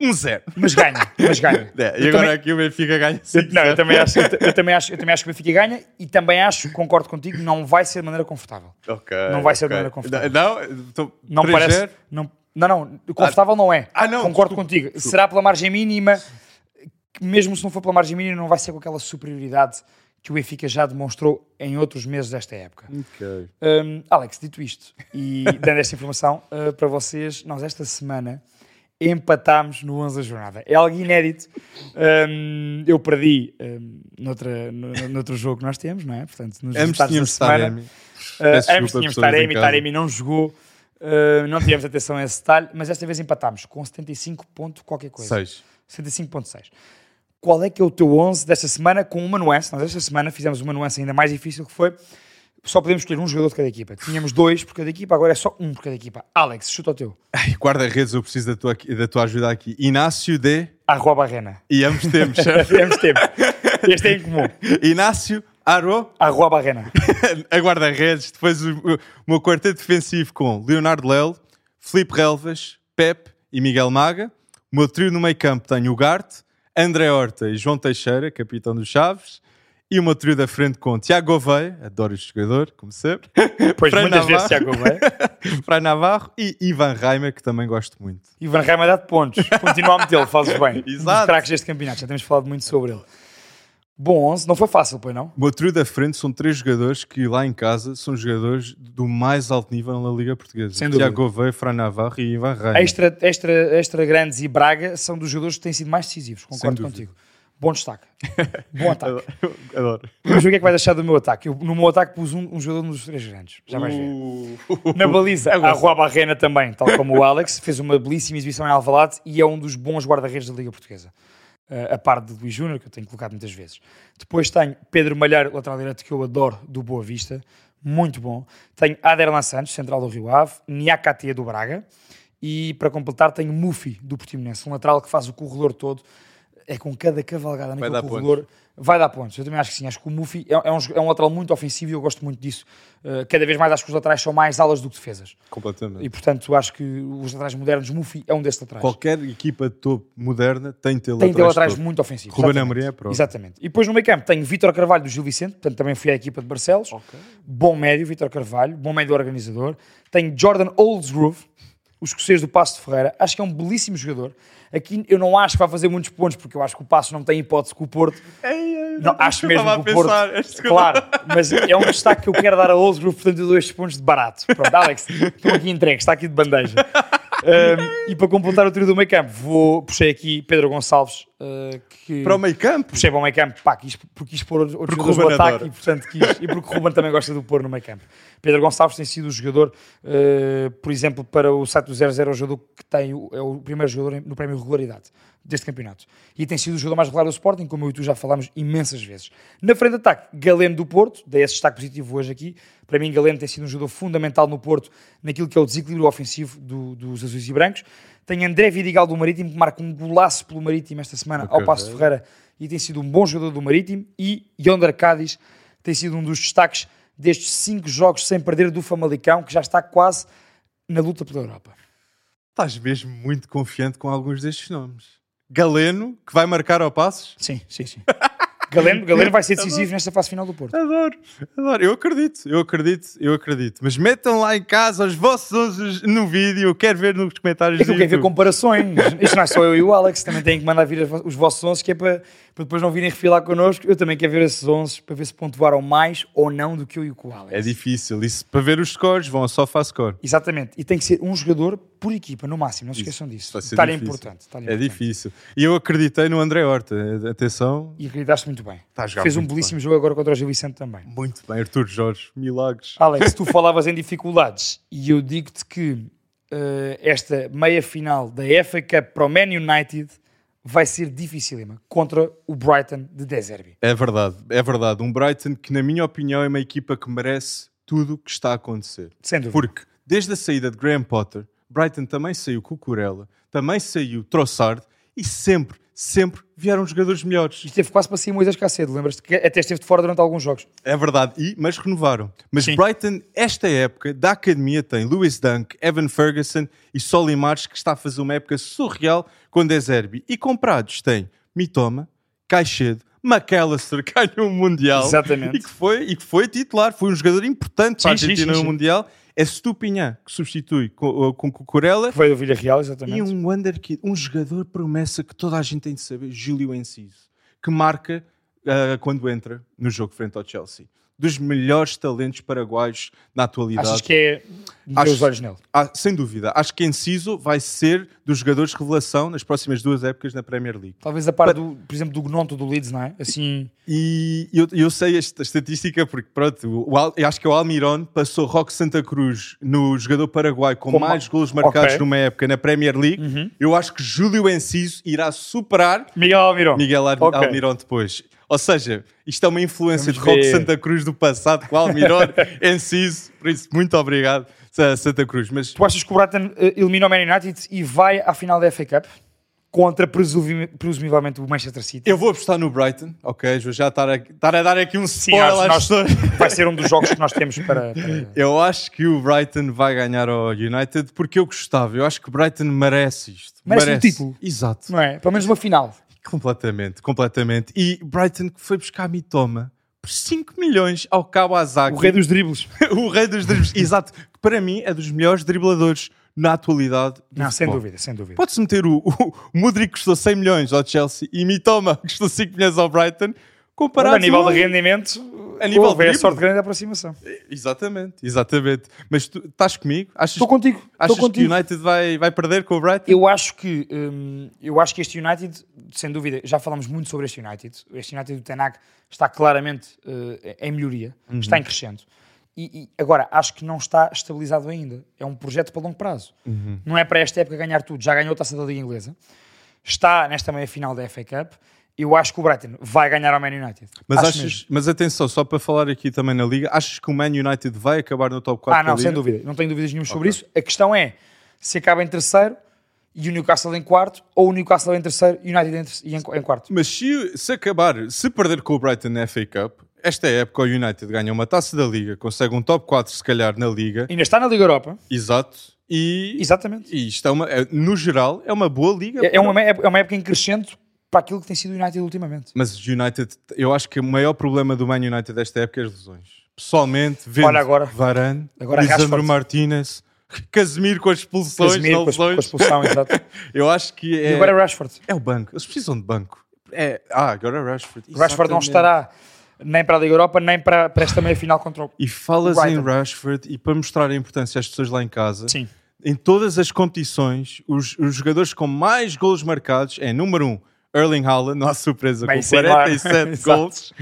1-0. Mas ganha, mas ganha. É, e Eu agora também- aqui o Benfica ganha Eu, 5 não, eu também, acho, eu, eu também acho, eu também acho que o Benfica ganha e também acho, concordo contigo, não vai ser de maneira confortável. Ok, Não vai ser de maneira confortável. Não, então, Não 3-0? parece. Não, não, não, confortável não é. Ah, não, Concordo desculpa, contigo. desculpa. Será pela margem mínima, que mesmo se não for pela margem mínima, não vai ser com aquela superioridade que o Benfica já demonstrou em outros meses desta época. Ok. Hum, Alex, dito isto e dando esta informação uh, para vocês, nós esta semana empatámos no 11 da jornada. É algo inédito. Hum, eu perdi hum, noutra, no, noutro jogo que nós temos, não é? Portanto, nos Ambos tínhamos semana. Uh, ambos tínhamos Taremi. Taremi não jogou, uh, não tivemos atenção a esse detalhe, mas esta vez empatámos com 75 ponto qualquer coisa. 6. 75.6. Qual é que é o teu 11 desta semana com uma nuance? Nós esta semana fizemos uma nuance ainda mais difícil que foi só podemos escolher um jogador de cada equipa. Tínhamos dois por cada equipa, agora é só um por cada equipa. Alex, chuta o teu. Guarda-redes, eu preciso da tua, da tua ajuda aqui. Inácio de. Arroa Barrena. E ambos temos, certo? Temos tempo. Este é em comum. Inácio, Aro, Arroa Barrena. a guarda-redes. Depois o, o meu quarteto defensivo com Leonardo Lelo, Felipe Relvas, Pep e Miguel Maga. O meu trio no meio campo tem o Garte, André Horta e João Teixeira, capitão dos Chaves. E meu trio da frente com Tiago Gouveia, adoro este jogador, como sempre. Pois Fran muitas vezes Navarro. Tiago Gouveia. Fray Navarro e Ivan Reimer, que também gosto muito. Ivan Reima dá de pontos. Continua a metê-lo, fazes bem. Um dos Exato. craques deste campeonato, já temos falado muito sobre ele. Bom 11, não foi fácil, pois não? O trio da frente são três jogadores que lá em casa são jogadores do mais alto nível na Liga Portuguesa. Sem dúvida. Tiago Gouveia, Fray Navarro e Ivan Reimer. Extra, extra, extra Grandes e Braga são dos jogadores que têm sido mais decisivos, concordo contigo. Bom destaque. Bom ataque. Adoro. Ver o que é que vai deixar do meu ataque. Eu, no meu ataque pus um, um jogador dos três grandes. Já vais ver. Uh. Na baliza, a. Rua Barrena também, tal como o Alex, fez uma belíssima exibição em Alvalade e é um dos bons guarda-redes da Liga Portuguesa. Uh, a par de Luís Júnior, que eu tenho colocado muitas vezes. Depois tenho Pedro Malheiro, lateral direito, que eu adoro, do Boa Vista. Muito bom. Tenho Aderlan Santos, central do Rio Ave. Niakatea, do Braga. E, para completar, tenho Mufi, do Portimonense. Um lateral que faz o corredor todo. É com cada cavalgada naquele corredor. Vai dar pontos. Eu também acho que sim. Acho que o Mufi é, é um, é um lateral muito ofensivo e eu gosto muito disso. Uh, cada vez mais acho que os laterais são mais alas do que defesas. Completamente. E portanto, acho que os laterais modernos, Mufi é um desses laterais. Qualquer equipa de topo moderna tem de ter Tem de ter laterais laterais muito ofensivos. Ruben. Amorim é a prova. Exatamente. E depois no meio campo tenho Vítor Carvalho do Gil Vicente, portanto também fui à equipa de Barcelos. Bom médio, Vítor Carvalho, bom médio organizador. Tenho Jordan Oldsgrove, o escocês do Passo de Ferreira. Acho que é um belíssimo jogador. Aqui eu não acho que vai fazer muitos pontos, porque eu acho que o Passo não tem hipótese com o Porto. Não, acho mesmo que o Porto. pensar, Claro, mas é um destaque que eu quero dar a Oldsgrove, portanto eu dou estes pontos de barato. Pronto, Alex, estou aqui entregue, está aqui de bandeja. Um, e para completar o trio do meio campo, vou, puxei aqui Pedro Gonçalves, uh, que Para o meio campo? puxei para o meio campo, pá, quis, porque quis pôr outros Porque jogadores no ataque adora. e, portanto, quis, e porque o Ruben também gosta de o pôr no meio campo. Pedro Gonçalves tem sido o jogador, uh, por exemplo, para o site do 0-0, é o jogador que tem, é o primeiro jogador no prémio regularidade deste campeonato. E tem sido o jogador mais regular do Sporting, como eu e tu já falámos imensas vezes. Na frente de ataque, Galeno do Porto, dei esse destaque positivo hoje aqui. Para mim, Galeno tem sido um jogador fundamental no Porto, naquilo que é o desequilíbrio ofensivo do- dos azuis e brancos. Tem André Vidigal do Marítimo, que marca um golaço pelo Marítimo esta semana ao Ok. Passo de Ferreira e tem sido um bom jogador do Marítimo. E Yonder Cádiz tem sido um dos destaques destes cinco jogos sem perder do Famalicão, que já está quase na luta pela Europa. Estás mesmo muito confiante com alguns destes nomes. Galeno, que vai marcar ao passos. Sim, sim, sim. Galeno, Galeno vai ser decisivo nesta fase final do Porto. Adoro, adoro. Eu acredito, eu acredito, eu acredito. Mas metam lá em casa os vossos 11 no vídeo. Eu quero ver nos comentários É que eu quero ver comparações. Isto não é só eu e o Alex, também têm que mandar vir os vossos 11, que é para, para depois não virem refilar connosco. Eu também quero ver esses 11 para ver se pontuaram mais ou não do que eu e o Alex. É difícil. Isso, para ver os scores, vão só faz score. Exatamente. E tem que ser um jogador por equipa, no máximo. Não se esqueçam disso. Difícil. importante. É importante. difícil. E eu acreditei no André Horta. Atenção. E acreditaste muito bem. Está jogar Fez um belíssimo jogo agora contra o Gil Vicente também. Muito bem, Artur Jorge. Milagres. Alex, tu falavas em dificuldades e eu digo-te que eh, esta meia final da FA Cup para o Man United vai ser dificílima contra o Brighton de De Zerbi. É verdade, é verdade. Um Brighton que, na minha opinião, é uma equipa que merece tudo o que está a acontecer. Sem dúvida. Porque, desde a saída de Graham Potter, Brighton também saiu Cucurella, também saiu Trossard e sempre, sempre vieram jogadores melhores. Isto teve quase para sair Moisés Cacedo, lembras-te que até esteve de fora durante alguns jogos. É verdade, e, mas renovaram. Mas Sim. Brighton, esta época, da academia, tem Lewis Dunk, Evan Ferguson e Solly March, que está a fazer uma época surreal com De Zerbi. E comprados tem Mitoma, Caixedo, McAllister, que ganhou o Mundial. Exatamente. E que, foi, e que foi titular, foi um jogador importante para a Sim, sim, Argentina sim, no sim. Mundial. É Stupinhan, que substitui com, com Cucurella. Que veio do Villarreal, exatamente. E um Wonderkid, um jogador promessa que toda a gente tem de saber, Júlio Enciso, que marca ah, quando entra no jogo frente ao Chelsea. Dos melhores talentos paraguaios na atualidade. Achas que é Acho- os olhos nele? Ah, sem dúvida. Acho que Enciso vai ser dos jogadores de revelação nas próximas duas épocas na Premier League. Talvez a par, do, por exemplo, do Gnonto do Leeds, não é? Assim, E eu, eu sei esta estatística porque, pronto, o Al- acho que o Almiron passou Roque Santa Cruz no jogador paraguai com, Com mais ma- golos marcados Ok. numa época na Premier League. Eu acho que Júlio Enciso irá superar Miguel Almirón. Miguel Ar- Ok. Almirón depois. Ou seja, isto é uma influência Vamos de ver. Santa Cruz do passado com o Almirón Enciso. Por isso, muito obrigado, Sa- Santa Cruz. Mas Tu achas que o Brighton eh, elimina o Man United e vai à final da FA Cup contra presumi- presumivelmente o Manchester City? eu vou apostar no Brighton, ok? Vou já estar a, estar a dar aqui um Sim, spoiler às nós- vai ser um dos jogos que nós temos para. para- Eu acho que o Brighton vai ganhar ao United porque eu gostava. Eu acho que o Brighton merece isto. Merece um título. Exato. Não é? Pelo menos uma final. Completamente, completamente. E Brighton que foi buscar a Mitoma por 5 milhões ao Kawasaki. O rei dos dribles. o rei dos dribles. Exato. Que para mim é dos melhores dribladores na atualidade. Não, sem futebol. dúvida, sem dúvida. Pode-se meter o, o, o Mudrik que custou 100 milhões ao Chelsea e Mitoma que custou 5 milhões ao Brighton. Comparado a nível de rendimento, A nível houve de a sorte grande da aproximação. Exatamente, exatamente. Mas tu estás comigo? Achas, Estou contigo. Estou achas que o contigo. United vai, vai perder com o Brighton? Eu acho que hum, eu acho que este United, sem dúvida, já falamos muito sobre este United. Este United do Tenag está claramente eh, em melhoria, Uhum. está em crescendo. E, e agora acho que não está estabilizado ainda. É um projeto para longo prazo. Uhum. Não é para esta época ganhar tudo. Já ganhou a taça da Liga Inglesa. Está nesta meia final da FA Cup. Eu acho que o Brighton vai ganhar ao Man United. Mas, Acho achas, mesmo. mas atenção, só para falar aqui também na Liga, achas que o Man United vai acabar no top 4 Ah, não, sem dúvida. Não tenho dúvidas nenhuma sobre isso. A questão é se acaba em terceiro e o Newcastle em quarto, ou o Newcastle em terceiro e o United em, ter- em, em quarto. Mas se, se acabar, se perder com o Brighton na FA Cup, esta época o United ganha uma taça da Liga, consegue um top 4 se calhar na Liga, Ainda está na Liga Europa. exato, e, Exatamente. e isto é uma, é- no geral é uma boa Liga. É, é uma, é uma época em crescente para aquilo que tem sido o United ultimamente. Mas o United, eu acho que o maior problema do Man United desta época é as lesões. Pessoalmente, vendo Olha agora. Varane, Agora Lisandro. Martinez, Casemiro com as expulsões, Casemiro com a, com a expulsão, exato. Eu acho que é, E agora é Rashford. é o banco. Eles precisam de banco. É, ah, agora é Rashford. Rashford não Exatamente. estará nem para a Liga Europa, nem para, para esta meia final contra o. E falas O em. Rashford e para mostrar a importância às pessoas lá em casa, Sim. em todas as competições, os, os jogadores com mais golos marcados é número um, Erling Haaland, há surpresa, Bem, com sem lá. 47 Exato. gols.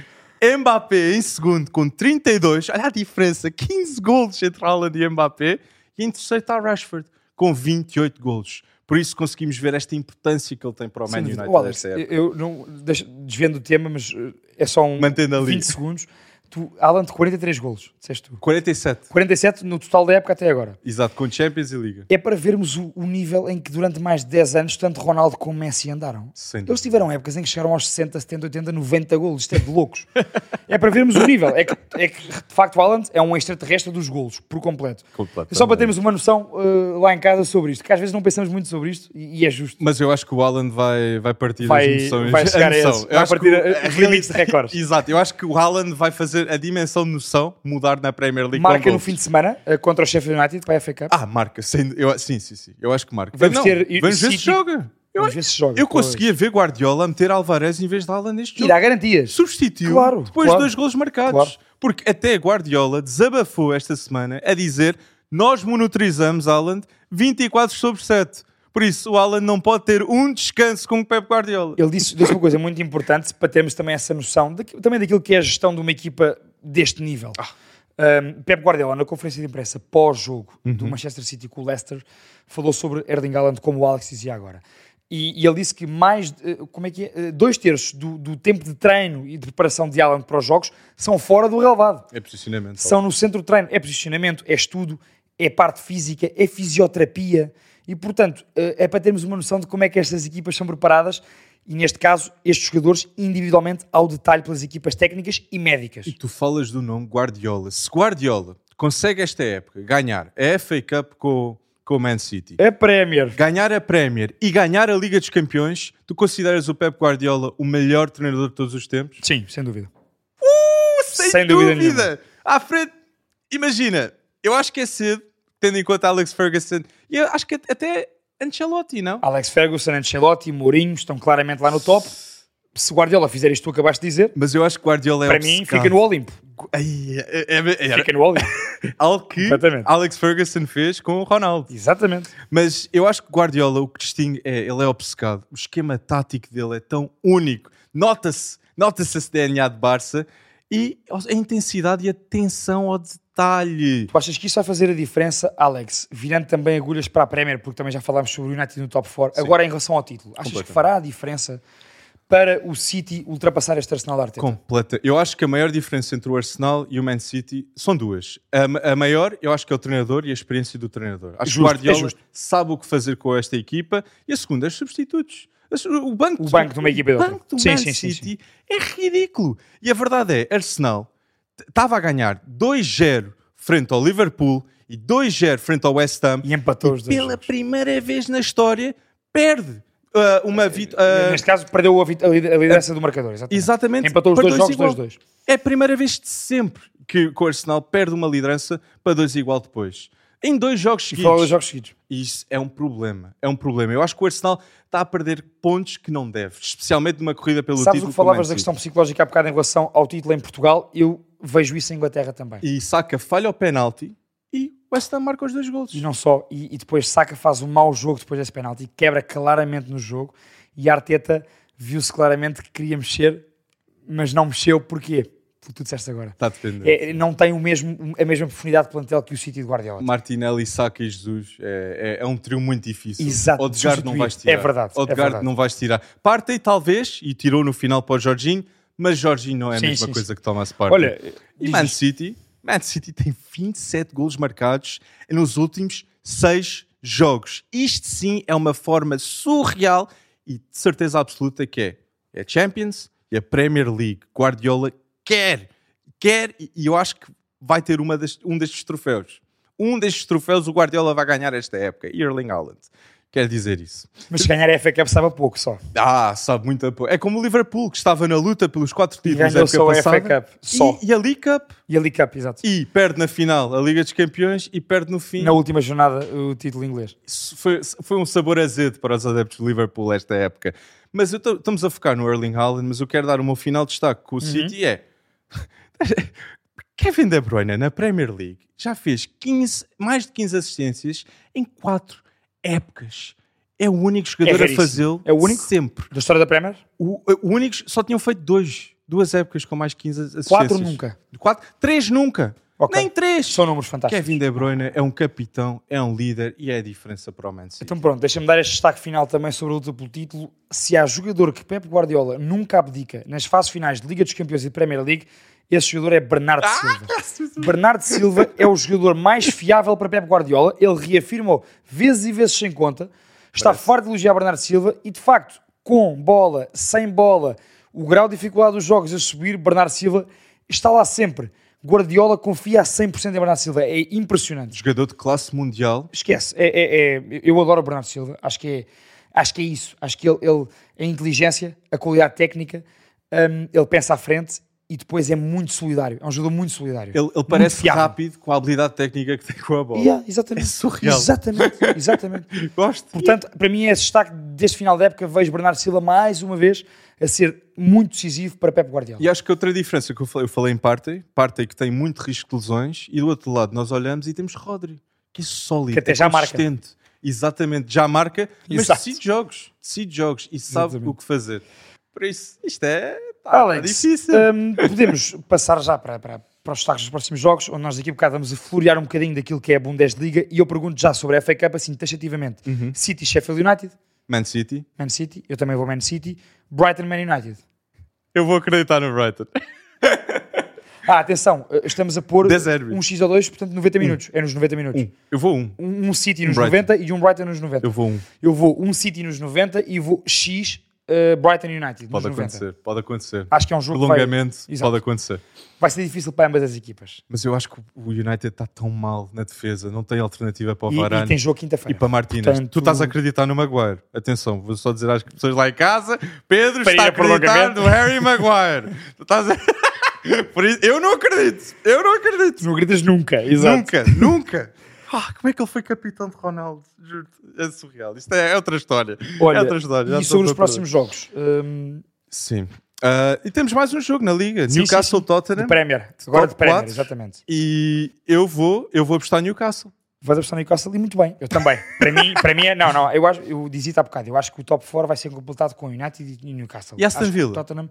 Mbappé em segundo com 32. Olha a diferença, 15 gols entre Haaland e Mbappé. E em terceiro está Rashford com 28 gols. Por isso conseguimos ver esta importância que ele tem para o Man. United época. eu não deixa, desviando do tema, mas uh, é só um Mantendo ali. 20 segundos. Tu, Alan, 43 golos, disseste tu. 47. 47 no total da época até agora. Exato, com Champions e Liga. É para vermos o, o nível em que durante mais de 10 anos tanto Ronaldo como Messi andaram. Eles tiveram épocas em que chegaram aos 60, 70, 80, 90 golos. Isto é de loucos. é para vermos o nível. É que, é que, de facto, o Haaland é um extraterrestre dos golos, por completo. Só para termos uma noção uh, lá em casa sobre isto, que às vezes não pensamos muito sobre isto e, e é justo. Mas eu acho que o Haaland vai, vai partir Vai- as noções. vai chegar a esse. Eu Vai partir a- os limites de recordes. Exato, eu acho que o Haaland vai fazer a dimensão de noção mudar na Premier League. Marca no fim de semana uh, contra o Sheffield United para a FA Cup. Ah, marca. Sem, eu, sim, sim, sim. Eu acho que marca. Vamos Não, ter- vamos ver se joga. Eu, joga. eu conseguia ver Guardiola meter Alvarez em vez de Haaland neste E jogo. dá garantias. Substituiu Claro, depois claro. de dois golos marcados. Claro. Porque até Guardiola desabafou esta semana a dizer nós monitorizamos Haaland 24 sobre 7. Por isso, o Haaland não pode ter um descanso com o Pep Guardiola. Ele disse, disse uma coisa muito importante para termos também essa noção daqui- também daquilo que é a gestão de uma equipa deste nível. Ah. Um, Pep Guardiola, na conferência de imprensa pós-jogo Uhum. do Manchester City com o Leicester, falou sobre Erling Haaland, como o Alex dizia agora. E, e ele disse que mais, de- eh, como é que é? Eh, Dois terços do, do tempo de treino e de preparação de Haaland para os jogos são fora do relevado. É posicionamento. São no centro de treino. É posicionamento, é estudo, é parte física, é fisioterapia. E, portanto, eh, é para termos uma noção de como é que estas equipas são preparadas e, neste caso, estes jogadores individualmente ao detalhe pelas equipas técnicas e médicas. E tu falas do nome Guardiola. Se Guardiola consegue esta época ganhar a FA Cup com, com o Man City, A Premier. ganhar a Premier e ganhar a Liga dos Campeões, tu consideras o Pep Guardiola o melhor treinador de todos os tempos? Sim, sem dúvida. Sem, Sem dúvida dúvida! À frente, imagina, eu acho que é cedo, tendo em conta Alex Ferguson, e eu acho que até Ancelotti, não? Alex Ferguson, Ancelotti, Mourinho estão claramente lá no top. Se Guardiola fizer isto que tu acabaste de dizer, Mas eu acho que Guardiola é para mim fica no Olimpo. Ai, é, é- é- Fica no Olimpo. algo que. Alex Ferguson fez com o Ronaldo. Exatamente. Mas eu acho que Guardiola, o que distingue é, ele é obcecado. O esquema tático dele é tão único. Nota-se, nota-se esse DNA de Barça e a intensidade e a tensão ao detalhe. Tu achas que isso vai fazer a diferença, Alex? Virando também agulhas para a Premier, porque também já falámos sobre o United no top 4. Agora, em relação ao título, achas que fará a diferença para o City ultrapassar este Arsenal da Arteta? Completa. Eu acho que a maior diferença entre o Arsenal e o Man City são duas. A, a maior, eu acho que é o treinador e a experiência do treinador. Acho Justo, que o Guardiola é sabe o que fazer com esta equipa. E a segunda, é os substitutos. O banco, O banco de uma equipa o outra. banco do Sim, Man sim, sim, City é ridículo. E a verdade é, Arsenal estava a ganhar 2-0 frente ao Liverpool e 2-0 frente ao West Ham. E empatou E os dois. pela jogos. primeira vez na história, perde ah, uma vitória. Neste caso, perdeu a, vit- a lider- a liderança do marcador. Exatamente. Exatamente. Empatou os para dois jogos igual. 2-2. É a primeira vez de sempre que o Arsenal perde uma liderança para dois igual depois. Em dois jogos seguidos. foram dois jogos seguidos. Isso é um problema. É um problema. Eu acho que o Arsenal está a perder pontos que não deve. Especialmente numa corrida pelo Sabes título. o que falavas o da questão psicológica há bocado em relação ao título em Portugal? Eu vejo isso em Inglaterra também. E saca, falha o penalti e o West Ham marca os dois golos. E não só, e, e depois Saka faz um mau jogo depois desse penalti, quebra claramente no jogo e a Arteta viu-se claramente que queria mexer, mas não mexeu, porquê? Pelo que tu disseste agora. Está a defender. É, não tem o mesmo, a mesma profundidade de plantel que o City de Guardiola. Martinelli, Saka e Jesus é, é- é um trio muito difícil. Exato, Odegaard não vais tirar. É verdade, é Odegaard verdade. não vais tirar. Partey talvez, e tirou no final para o Jorginho, mas Jorginho não é a Sim, mesma sim, coisa que Thomas Partey. Olha, e Man. City, Man City tem 27 golos marcados nos últimos 6 jogos. Isto sim é uma forma surreal e de certeza absoluta que é. É a Champions e a Premier League. Guardiola quer, quer e eu acho que vai ter uma das- um destes troféus. Um destes troféus o Guardiola vai ganhar esta época. E Erling Haaland. Quer dizer isso. mas se ganhar a FA Cup sabe a pouco só. Ah, sabe muito a pouco. É como o Liverpool, que estava na luta pelos quatro títulos da época só a passada. FA Cup. Só. E, e a League Cup. E a League Cup, exato. E perde na final a Liga dos Campeões e perde no fim. Na última jornada, o título inglês. Isso foi, foi um sabor azedo para os adeptos do Liverpool esta época. Mas estamos a focar no Erling Haaland, mas eu quero dar o meu final de destaque com o City é... Kevin De Bruyne na Premier League já fez 15, mais de 15 assistências em 4 épocas. é o único jogador a raríssimo. fazê-lo É o único? sempre. Da história da Premier? O, o único, só tinham feito dois, duas épocas com mais 15 assistências. Quatro nunca. Quatro, três nunca. Ok. Nem três. São números fantásticos. Kevin De Bruyne é um capitão, é um líder e é a diferença para o Man City. Então pronto, deixa-me dar este destaque final também sobre a luta pelo título. Se há jogador que Pep Guardiola nunca abdica nas fases finais de Liga dos Campeões e de Premier League, esse jogador é Bernardo Silva. Bernardo Silva é o jogador mais fiável para Pep Guardiola. Ele reafirmou vezes e vezes sem conta. Está farto de elogiar Bernardo Silva e de facto, com bola, sem bola, o grau de dificuldade dos jogos a subir, Bernardo Silva está lá sempre. Guardiola confia a 100% em Bernardo Silva. É impressionante. Jogador de classe mundial. Esquece. É, é- é- eu adoro o Bernardo Silva. Acho que é, acho que é isso. Acho que ele, ele a inteligência, a qualidade técnica, hum, ele pensa à frente e depois é muito solidário. É um jogador muito solidário. Ele, ele parece fiável. rápido com a habilidade técnica que tem com a bola. Yeah, exatamente. É surreal. Exatamente. exatamente. Gosto. Portanto, para mim é destaque deste final da época. Vejo Bernardo Silva mais uma vez a ser muito decisivo para Pep Guardiola. E acho que outra diferença que eu falei, eu falei em Partey, Partey que tem muito risco de lesões, e do outro lado nós olhamos e temos Rodri, que é sólido, Que até é já marca. consistente. Exatamente, já marca, mas Exato. decide jogos, decide jogos e sabe Exatamente. o que fazer. Por isso, isto é tá, Alex, difícil. hum, podemos passar já para, para, para os destaques dos próximos jogos, onde nós daqui a bocado vamos a florear um bocadinho daquilo que é a Bundesliga e eu pergunto já sobre a FA Cup, assim, taxativamente. Uhum. City, Sheffield United, Man City, Man City, eu também vou Man City, Brighton, Man United. eu vou acreditar no Brighton. Ah, atenção, eh, estamos a pôr 10-0. um X ou 2, portanto 90 minutos. É nos 90 minutos. Eu vou um, Um, um City nos Brighton. 90 e um Brighton nos 90. eu vou um. Eu vou um City nos 90 e vou X eh, Brighton United Pode 90. acontecer, pode acontecer. Acho que é um jogo que vai, Exato. pode acontecer. vai ser difícil para ambas as equipas. Mas eu acho que o United está tão mal na defesa, não tem alternativa para o E, Varane. e tem jogo E quinta-feira. para Martínez, Portanto- tu estás a acreditar no Maguire. Atenção, vou só dizer às pessoas lá em casa: Pedro Para está a acreditar no Harry Maguire. tu estás a... Por isso, eu não acredito, eu não acredito. Não gritas nunca, Nunca, nunca. Ah, como é que ele foi capitão de Ronaldo? Juro, é surreal. Isto é, é outra história. Olha, é outra história. já e sobre os próximos jogos? hum, Sim. Ah, e temos mais um jogo na Liga: sim, Newcastle sim. Tottenham. de Premier. Agora de Premier, quatro. exatamente. E eu vou, eu vou apostar Newcastle. Vais apostar Newcastle e muito bem. Eu também. para mim, para mim é, não, não, eu, acho, eu dizia-te há bocado, eu acho que o top 4 vai ser completado com United e Newcastle. E Aston Villa? Tottenham,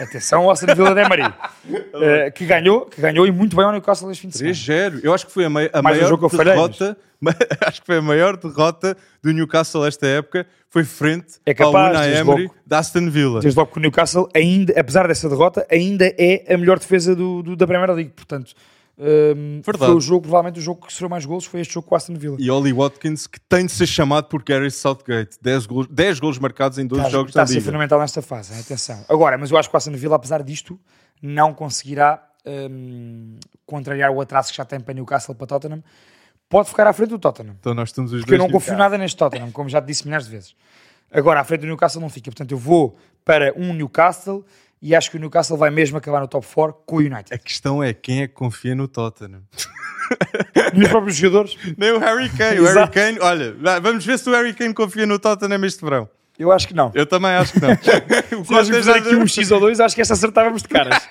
atenção ao Aston Villa de Maria, que ganhou, que ganhou e muito bem ao Newcastle este fim de semana. 3-0. Eu acho que foi a, a um maior falhei, derrota. acho que foi a maior derrota do Newcastle esta época. Foi frente É capaz, ao Una desde Emery da Aston Villa. Desde logo que o Newcastle, ainda, apesar dessa derrota, ainda é a melhor defesa do, do- da Premier League. Portanto, Verdade. foi o jogo, provavelmente o jogo que sofreu mais golos foi este jogo com o Aston Villa. E Oli Watkins, que tem de ser chamado por Gary Southgate. 10 gols, 10 gols marcados em 12 Está, jogos está da a ser fundamental nesta fase, hein? atenção. Agora, mas eu acho que o Aston Villa, apesar disto, não conseguirá hum, contrariar o atraso que já tem para Newcastle para Tottenham. Pode ficar à frente do Tottenham. Então nós estamos os Porque eu dois não confio nada neste Tottenham, como já te disse milhares de vezes. Agora, à frente do Newcastle não fica. Portanto, eu vou para um Newcastle e acho que o Newcastle vai mesmo acabar no top 4 com o United. A questão é quem é que confia no Tottenham. E os próprios jogadores, Nem o Harry Kane. O Harry. Kane, olha, vamos ver se o Harry Kane confia no Tottenham este verão. eu acho que não. Eu também acho que não. O Se nós já- aqui um X ou dois, acho que esta acertávamos de caras.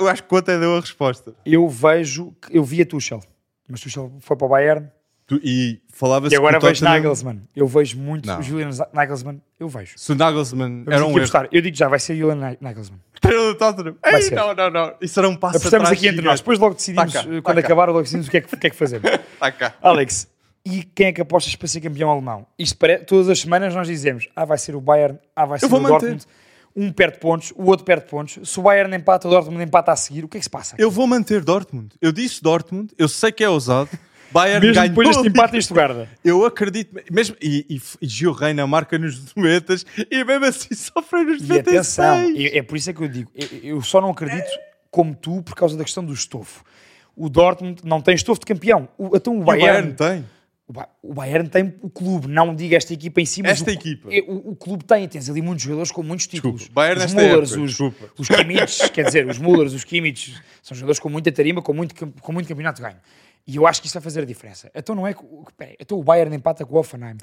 Eu acho que o Conte deu a resposta. Eu vejo, eu vi a Tuchel, mas Tuchel foi para o Bayern Tu- E falava-se e agora vejo Tottenham- Nagelsmann. Eu vejo muito Não. o Julian Nagelsmann, eu vejo. Se o Nagelsmann Vamos era um aqui erro. Eu digo já, vai ser Julian Na- Nagelsmann. Treinador do Tottenham. Ei, ser. não, não, não. Isso era um passo Apostamos atrás aqui entre nós. Depois logo decidimos, Tá cá, eh, tá quando cá. acabar, logo decidimos o que é que, que, é que fazemos. Tá cá. Alex, e quem é que apostas para ser campeão alemão? Isto. Todas as semanas nós dizemos, ah, vai ser o Bayern, ah, vai ser o manter. Dortmund. Um perde pontos, o outro perde pontos. Se o Bayern empata, o Dortmund empata a seguir. O que é que se passa? Eu vou manter Dortmund. Eu disse Dortmund. Eu sei que é ousado. Bayern Mesmo ganhou. depois deste empate, isto guarda. Eu acredito. Mesmo, e, e, e Gio Reina marca nos 90 e mesmo assim sofre nos E 96. atenção, é, é por isso é que eu digo, eu, eu só não acredito como tu por causa da questão do estofo. O Dortmund não tem estofo de campeão. O, então o E o Bayern, Bayern tem. o Ba- o Bayern tem o clube, não diga esta equipa em si, mas Esta o, equipa. é, o, o clube tem, tens ali muitos jogadores com muitos títulos. Desculpa, Bayern os nesta Müllers, época, os, desculpa. os Kimmich, quer dizer, os Müllers, os Kimmich, são jogadores com muita tarima, com muito, com muito campeonato ganho. E eu acho que isso vai fazer a diferença. Então não é que, o- peraí, então o Bayern empata com o Offenheim.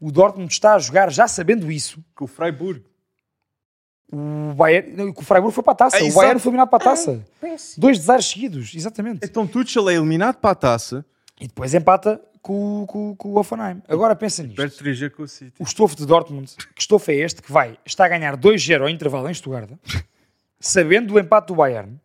O Dortmund está a jogar já sabendo isso. Com o Freiburg. O Bayern, não, o Freiburg foi para a taça. É, o exato. Bayern foi eliminado para a taça. Dois desaires seguidos, exatamente. Então Tuchel é eliminado para a taça. E depois empata com, o- com, o- com o Hoffenheim. Agora pensa nisto. Perto de 3G com o City. O estofo de Dortmund, que estofo é este que vai, está a ganhar 2-0 ao intervalo em Stuttgart, sabendo do empate do Bayern,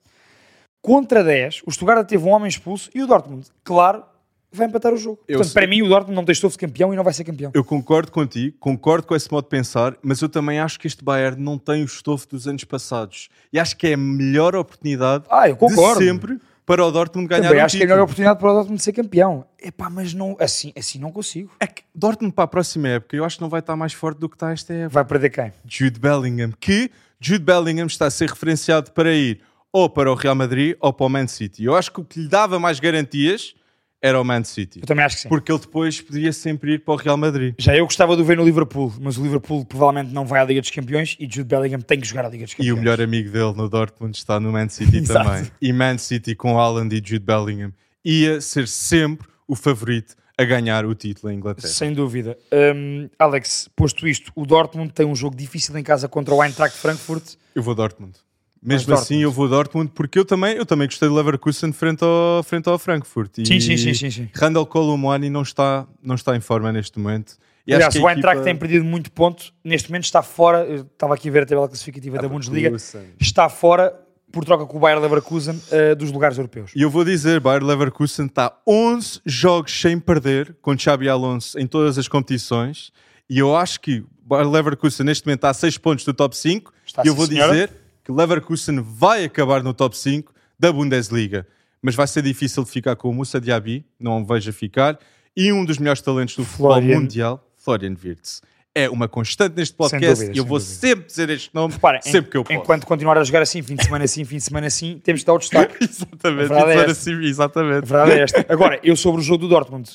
contra 10, o Stuttgart teve um homem expulso e o Dortmund, claro, vai empatar o jogo. Eu Portanto, sei- para mim o Dortmund não tem estofo de campeão e não vai ser campeão. Eu concordo contigo, concordo com esse modo de pensar, mas eu também acho que este Bayern não tem o estofo dos anos passados. E acho que é a melhor oportunidade Ah, eu concordo. de sempre para o Dortmund ganhar Também um acho que é a título. melhor oportunidade para o Dortmund ser campeão. Epá, mas não, assim, assim não consigo. É que Dortmund para a próxima época eu acho que não vai estar mais forte do que está esta época. Vai perder quem? Jude Bellingham, que Jude Bellingham está a ser referenciado para ir ou para o Real Madrid ou para o Man City. Eu acho que o que lhe dava mais garantias era o Man City. Eu também acho que sim. Porque ele depois podia sempre ir para o Real Madrid. Já eu gostava de o ver no Liverpool, mas o Liverpool provavelmente não vai à Liga dos Campeões e Jude Bellingham tem que jogar a Liga dos Campeões. E o melhor amigo dele no Dortmund está no Man City também. E Man City com Haaland e Jude Bellingham ia ser sempre o favorito a ganhar o título em Inglaterra. Sem dúvida. Hum, Alex, posto isto, o Dortmund tem um jogo difícil em casa contra o Eintracht Frankfurt. Eu vou Dortmund. Mesmo assim, eu vou Dortmund porque eu também, eu também gostei de Leverkusen frente ao, frente ao Frankfurt. E Sim, sim, sim, sim, sim. Randall Colomwani não está, não está em forma neste momento. E Aliás, o a Eintracht equipa- tem perdido muito ponto. Neste momento está fora. Eu estava aqui a ver a tabela classificativa da Bundesliga. Leverkusen. Está fora por troca com o Bayer Leverkusen eh, dos lugares europeus. E eu vou dizer, Bayer Leverkusen está 11 jogos sem perder com Xabi Alonso em todas as competições. E eu acho que Bayer Leverkusen neste momento está a 6 pontos do top 5. Está e eu vou senhora. dizer que Leverkusen vai acabar no top 5 da Bundesliga. Mas vai ser difícil de ficar com o Moussa Diaby, não o vejo a ficar. E um dos melhores talentos do futebol Florian. mundial, Florian Wirtz. É uma constante neste podcast dúvida, e eu vou dúvida. sempre dizer este nome, Repara, em- sempre que eu posso. enquanto continuar a jogar assim, fim de semana assim, fim de semana assim, temos de dar o destaque. Exatamente, é assim, exatamente. A verdade é esta. Agora, eu sobre o jogo do Dortmund,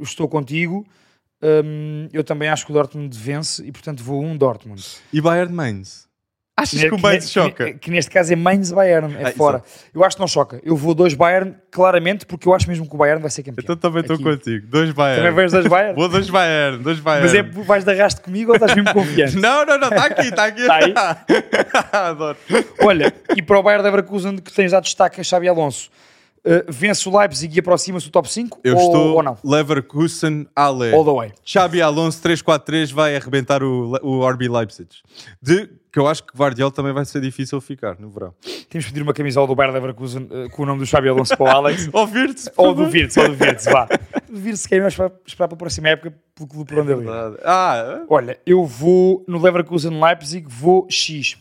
estou contigo. Hum, eu também acho que o Dortmund vence e, portanto, vou um Dortmund. E Bayern Mainz? Achas que o ne- Mainz choca? Que, que neste caso é Mainz Bayern, é Ah, fora. Eu acho que não choca. Eu vou dois Bayern, claramente, porque eu acho mesmo que o Bayern vai ser campeão. Então também estou contigo. Dois Bayern. Também vais dois Bayern? Vou dois Bayern. Dois Bayern. Mas é vais de arrasto comigo ou estás mesmo confiante? Não, não, não. Está aqui, está aqui. Tá aí? Adoro. Olha, e para o Bayern Leverkusen que tens dado destaque a Xabi Alonso, uh, vence o Leipzig e aproxima-se do top 5 Eu ou, estou ou não? Leverkusen Ale. All the way. Xabi Alonso 3-4-3 vai arrebentar o, o RB Leipzig. De, que eu acho que Guardiola também vai ser difícil ficar no verão. Temos de pedir uma camisola do Bayern Leverkusen uh, com o nome do Xabi Alonso para o Alex. Ouvir-te? ou do Virtus, ou do Virtus, vá. Do Virtus que é mais para esperar para a próxima época pelo clube por onde ele. Ah, Olha, eu vou no Leverkusen Leipzig, vou X.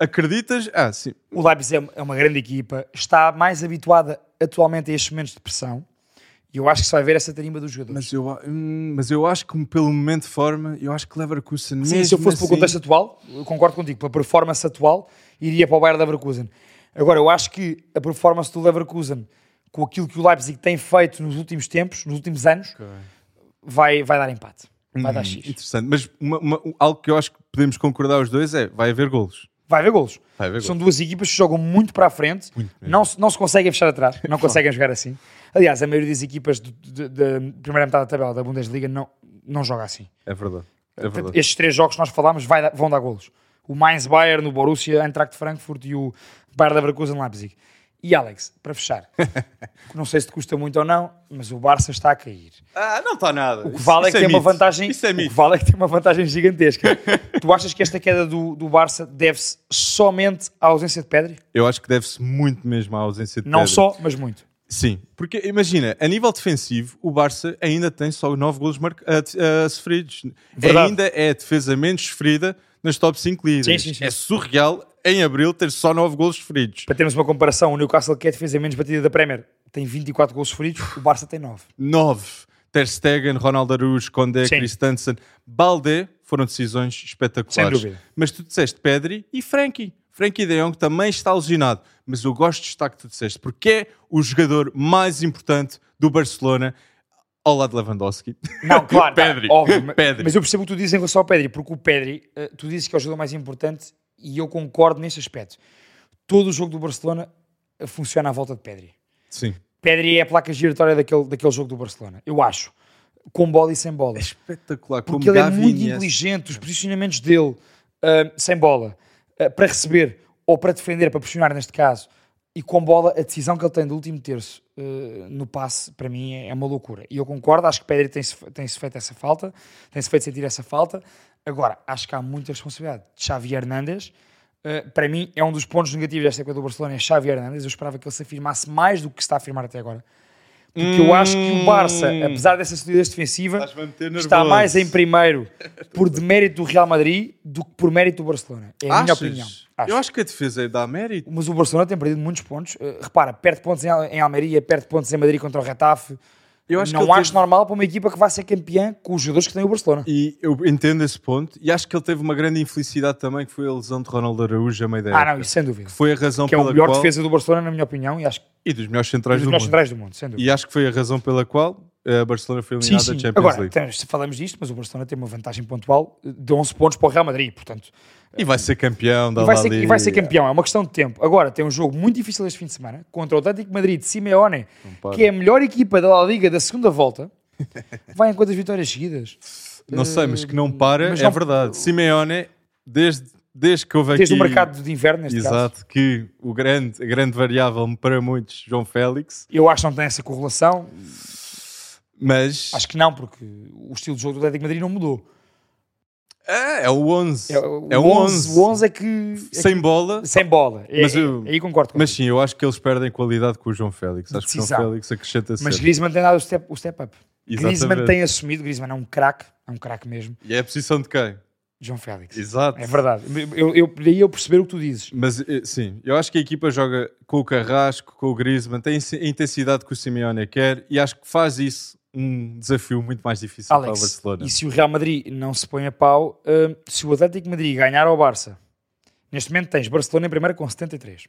acreditas? Ah, sim. O Leipzig é- é uma grande equipa, está mais habituada atualmente a estes momentos de pressão e eu acho que se vai ver essa tarimba dos jogadores. Mas eu, hum, mas eu acho que pelo momento de forma, eu acho que Leverkusen Sim, mesmo se eu fosse assim, pelo contexto atual, eu concordo contigo, pela performance atual, iria para o Bayern Leverkusen. Agora, eu acho que a performance do Leverkusen, com aquilo que o Leipzig tem feito nos últimos tempos, nos últimos anos, vai, vai dar empate. Vai dar Hum, X. Interessante. Mas uma- uma- algo que eu acho que podemos concordar os dois é vai haver golos. Vai haver golos. Vai haver São duas equipas que jogam muito para a frente, não, se- não se conseguem fechar atrás, não conseguem jogar assim. Aliás, a maioria das equipas da primeira metade da tabela da Bundesliga não, não joga assim. É verdade. É verdade. estes três jogos que nós falámos vai vão dar golos. O Mainz Bayern, o Borussia, Eintracht Frankfurt e o Bayern Leverkusen Leipzig. E Alex, para fechar, não sei se te custa muito ou não, mas o Barça está a cair. Ah, não está nada. O que vale é que tem uma vantagem. Isso é o que vale é que tem uma vantagem gigantesca. tu achas que esta queda do, do Barça deve-se somente à ausência de Pedri? Eu acho que deve-se muito mesmo à ausência de Não Pedri. só, mas muito. Sim, porque imagina, a nível defensivo, o Barça ainda tem só 9 golos mar... a, a sofridos. Verdade. Ainda é a defesa menos sofrida nas top 5 líderes. Sim, sim, sim. É surreal em abril ter só 9 golos sofridos. Para termos uma comparação, o Newcastle, que é a defesa menos batida da Premier, tem 24 gols sofridos, o Barça tem 9. 9. Ter Stegen, Ronaldo Araújo, Condé, Sim. Christensen, Balde foram decisões espetaculares. Sem dúvida. Mas tu disseste Pedri e Frankie. Frankie de Jong também está lesionado. Mas eu gosto de destaque que tu disseste, porque é o jogador mais importante do Barcelona ao lado de Lewandowski. Não, claro, Pedri. tá, óbvio, Pedri. Mas eu percebo o que tu dizes em relação ao Pedri, porque o Pedri, eh, tu dizes que é o jogador mais importante e eu concordo nesse aspecto. Todo o jogo do Barcelona eh, funciona à volta de Pedri. Sim. Pedri é a placa giratória daquele, daquele jogo do Barcelona, eu acho. Com bola e sem bola. Espetacular. Porque ele é muito inteligente, os posicionamentos dele, ah, sem bola, ah, para receber ou para defender, para pressionar neste caso, e com bola, a decisão que ele tem do último terço uh, no passe, para mim, é, é, uma loucura. E eu concordo, acho que Pedri tem-se tem -se feito essa falta, tem-se feito sentir essa falta. Agora, acho que há muita responsabilidade de Xavi Hernandes. Uh, para mim, é um dos pontos negativos desta época do Barcelona, é Xavi Hernandes. Eu esperava que ele se afirmasse mais do que se está a afirmar até agora. Porque hum, eu acho que o Barça, hum. apesar dessa solidez defensiva, está mais em primeiro por demérito do Real Madrid do que por mérito do Barcelona. É a Achas? minha opinião. Acho. Eu acho que a defesa é dá mérito. Mas o Barcelona tem perdido muitos pontos. Uh, repara, perde pontos em, em Almeria, perde pontos em Madrid contra o Retafe. Eu acho não acho teve... normal para uma equipa que vai ser campeã com os jogadores que tem o Barcelona. E eu entendo esse ponto. E acho que ele teve uma grande infelicidade também, que foi a lesão de Ronaldo Araújo a meio da época. Ah, não, isso sem dúvida. Que foi a razão que pela é o melhor qual... defesa do Barcelona, na minha opinião. E, acho... e dos melhores centrais, dos do, melhores mundo. centrais do mundo, sem dúvida. E acho que foi a razão pela qual a Barcelona foi eliminada da Champions Agora, League. Agora, falamos disto, mas o Barcelona tem uma vantagem pontual de 11 pontos para o Real Madrid, portanto... E vai ser campeão da e vai ser, E vai ser campeão, é uma questão de tempo. Agora, tem um jogo muito difícil este fim de semana, contra o Atlético Madrid de Simeone, que é a melhor equipa da La Liga da segunda volta. Vai em quantas vitórias seguidas? Não sei, mas que não para, mas é não... verdade. Simeone, desde, desde que houve desde aqui... Desde o mercado de inverno, neste Exato, caso. que o grande, a grande variável para muitos, João Félix. Eu acho que não tem essa correlação. Mas... Acho que não, porque o estilo de jogo do Atlético Madrid não mudou. É, é o 11. É, o, é o 11. O 11 é que... É sem bola. Sem bola. É, mas eu, aí concordo com Mas sim, eu acho que eles perdem qualidade com o João Félix. Acho Decisão. que o João Félix acrescenta Mas Griezmann tem dado o step, o step up. Exatamente. Griezmann tem assumido, Griezmann é um craque, é um craque mesmo. E é a posição de quem? João Félix. Exato. É verdade. Eu, eu, daí eu perceber o que tu dizes. Mas eh, sim, eu acho que a equipa joga com o Carrasco, com o Griezmann, tem a intensidade que o Simeone quer e acho que faz isso um desafio muito mais difícil Alex, para o Barcelona. E se o Real Madrid não se põe a pau, uh, se o Atlético Madrid ganhar ao Barça, neste momento tens Barcelona em primeiro com 73,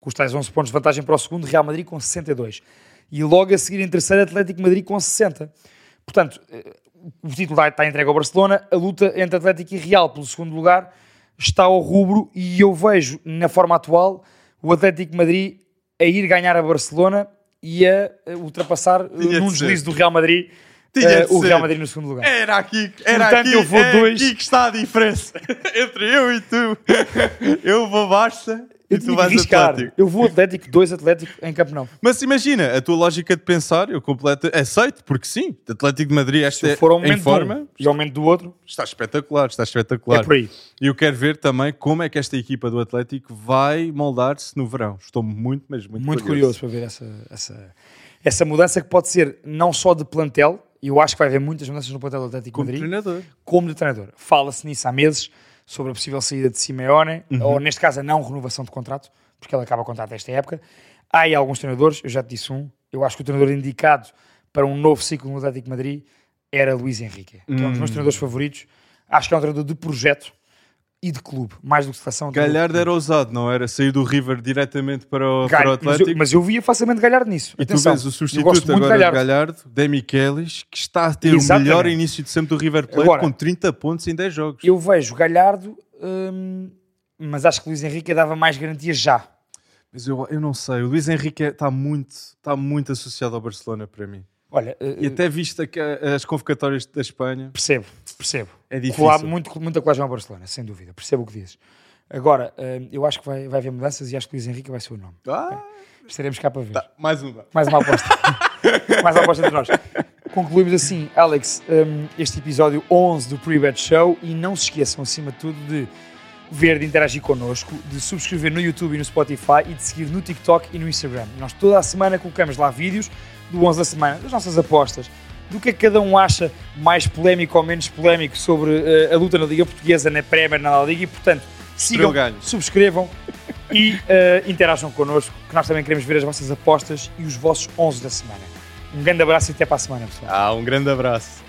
com os tais 11 pontos de vantagem para o segundo, Real Madrid com 62, e logo a seguir em terceiro Atlético Madrid com 60. Portanto, uh, o título está entregue ao Barcelona, a luta entre Atlético e Real pelo segundo lugar está ao rubro e eu vejo na forma atual o Atlético Madrid a ir ganhar a Barcelona e a ultrapassar Tinha num de deslize do Real Madrid uh, o Real Madrid no segundo lugar. Era aqui, era Portanto, aqui, eu vou é dois... aqui que está a diferença entre eu e tu. Eu vou Barça eu tu vais arriscar. Atlético. Eu vou Atlético, dois Atlético em Campeonato. Mas imagina, a tua lógica de pensar, eu completo, aceito, porque sim, Atlético de Madrid esta Se for é em forma um, e aumento do outro, está espetacular, está espetacular. É por aí. E eu quero ver também como é que esta equipa do Atlético vai moldar-se no verão. Estou muito, mas muito, muito curioso. curioso para ver essa, essa, essa mudança que pode ser não só de plantel, e eu acho que vai haver muitas mudanças no plantel do Atlético como Madrid, treinador. como de treinador. Fala-se nisso há meses, sobre a possível saída de Simeone, uhum. ou neste caso a não renovação de contrato, porque ele acaba o contrato esta época. Há aí alguns treinadores, eu já te disse um, eu acho que o treinador indicado para um novo ciclo no Atlético Madrid era Luís Henrique, que é um dos meus hum. treinadores favoritos. Acho que é um treinador de projeto e de clube, mais do que seleção. Galhardo era ousado, não era? Sair do River diretamente para o, para o Atlético. Mas eu, mas eu, via facilmente Galhardo nisso. E Atenção, tu vês o substituto agora de Galhardo, Galhardo Demi que está a ter Exatamente. o melhor início de sempre do River Plate agora, com 30 pontos em 10 jogos. Eu vejo Galhardo, hum, mas acho que Luís Henrique dava mais garantias já. Mas eu, eu não sei, o Luís Henrique está muito, está muito associado ao Barcelona para mim. Olha, e até vista que as convocatórias da Espanha. Percebo, percebo. É difícil. Há muito, muita colagem ao Barcelona, sem dúvida. Percebo o que dizes. Agora, eu acho que vai, vai haver mudanças e acho que Luís Henrique vai ser o nome. Ah. Estaremos cá para ver. Tá, mais uma. Mais uma aposta. mais uma aposta entre nós. Concluímos assim, Alex, este episódio 11 do Pre-Bet Show e não se esqueçam, acima de tudo, de ver, de interagir connosco, de subscrever no YouTube e no Spotify e de seguir no TikTok e no Instagram. Nós toda a semana colocamos lá vídeos do 11 da semana, das nossas apostas, do que é que cada um acha mais polémico ou menos polémico sobre uh, a luta na Liga Portuguesa, na Premier, na La Liga e, portanto, sigam, subscrevam e uh, interajam connosco, que nós também queremos ver as vossas apostas e os vossos 11 da semana. Um grande abraço e até para a semana, pessoal. Ah, um grande abraço.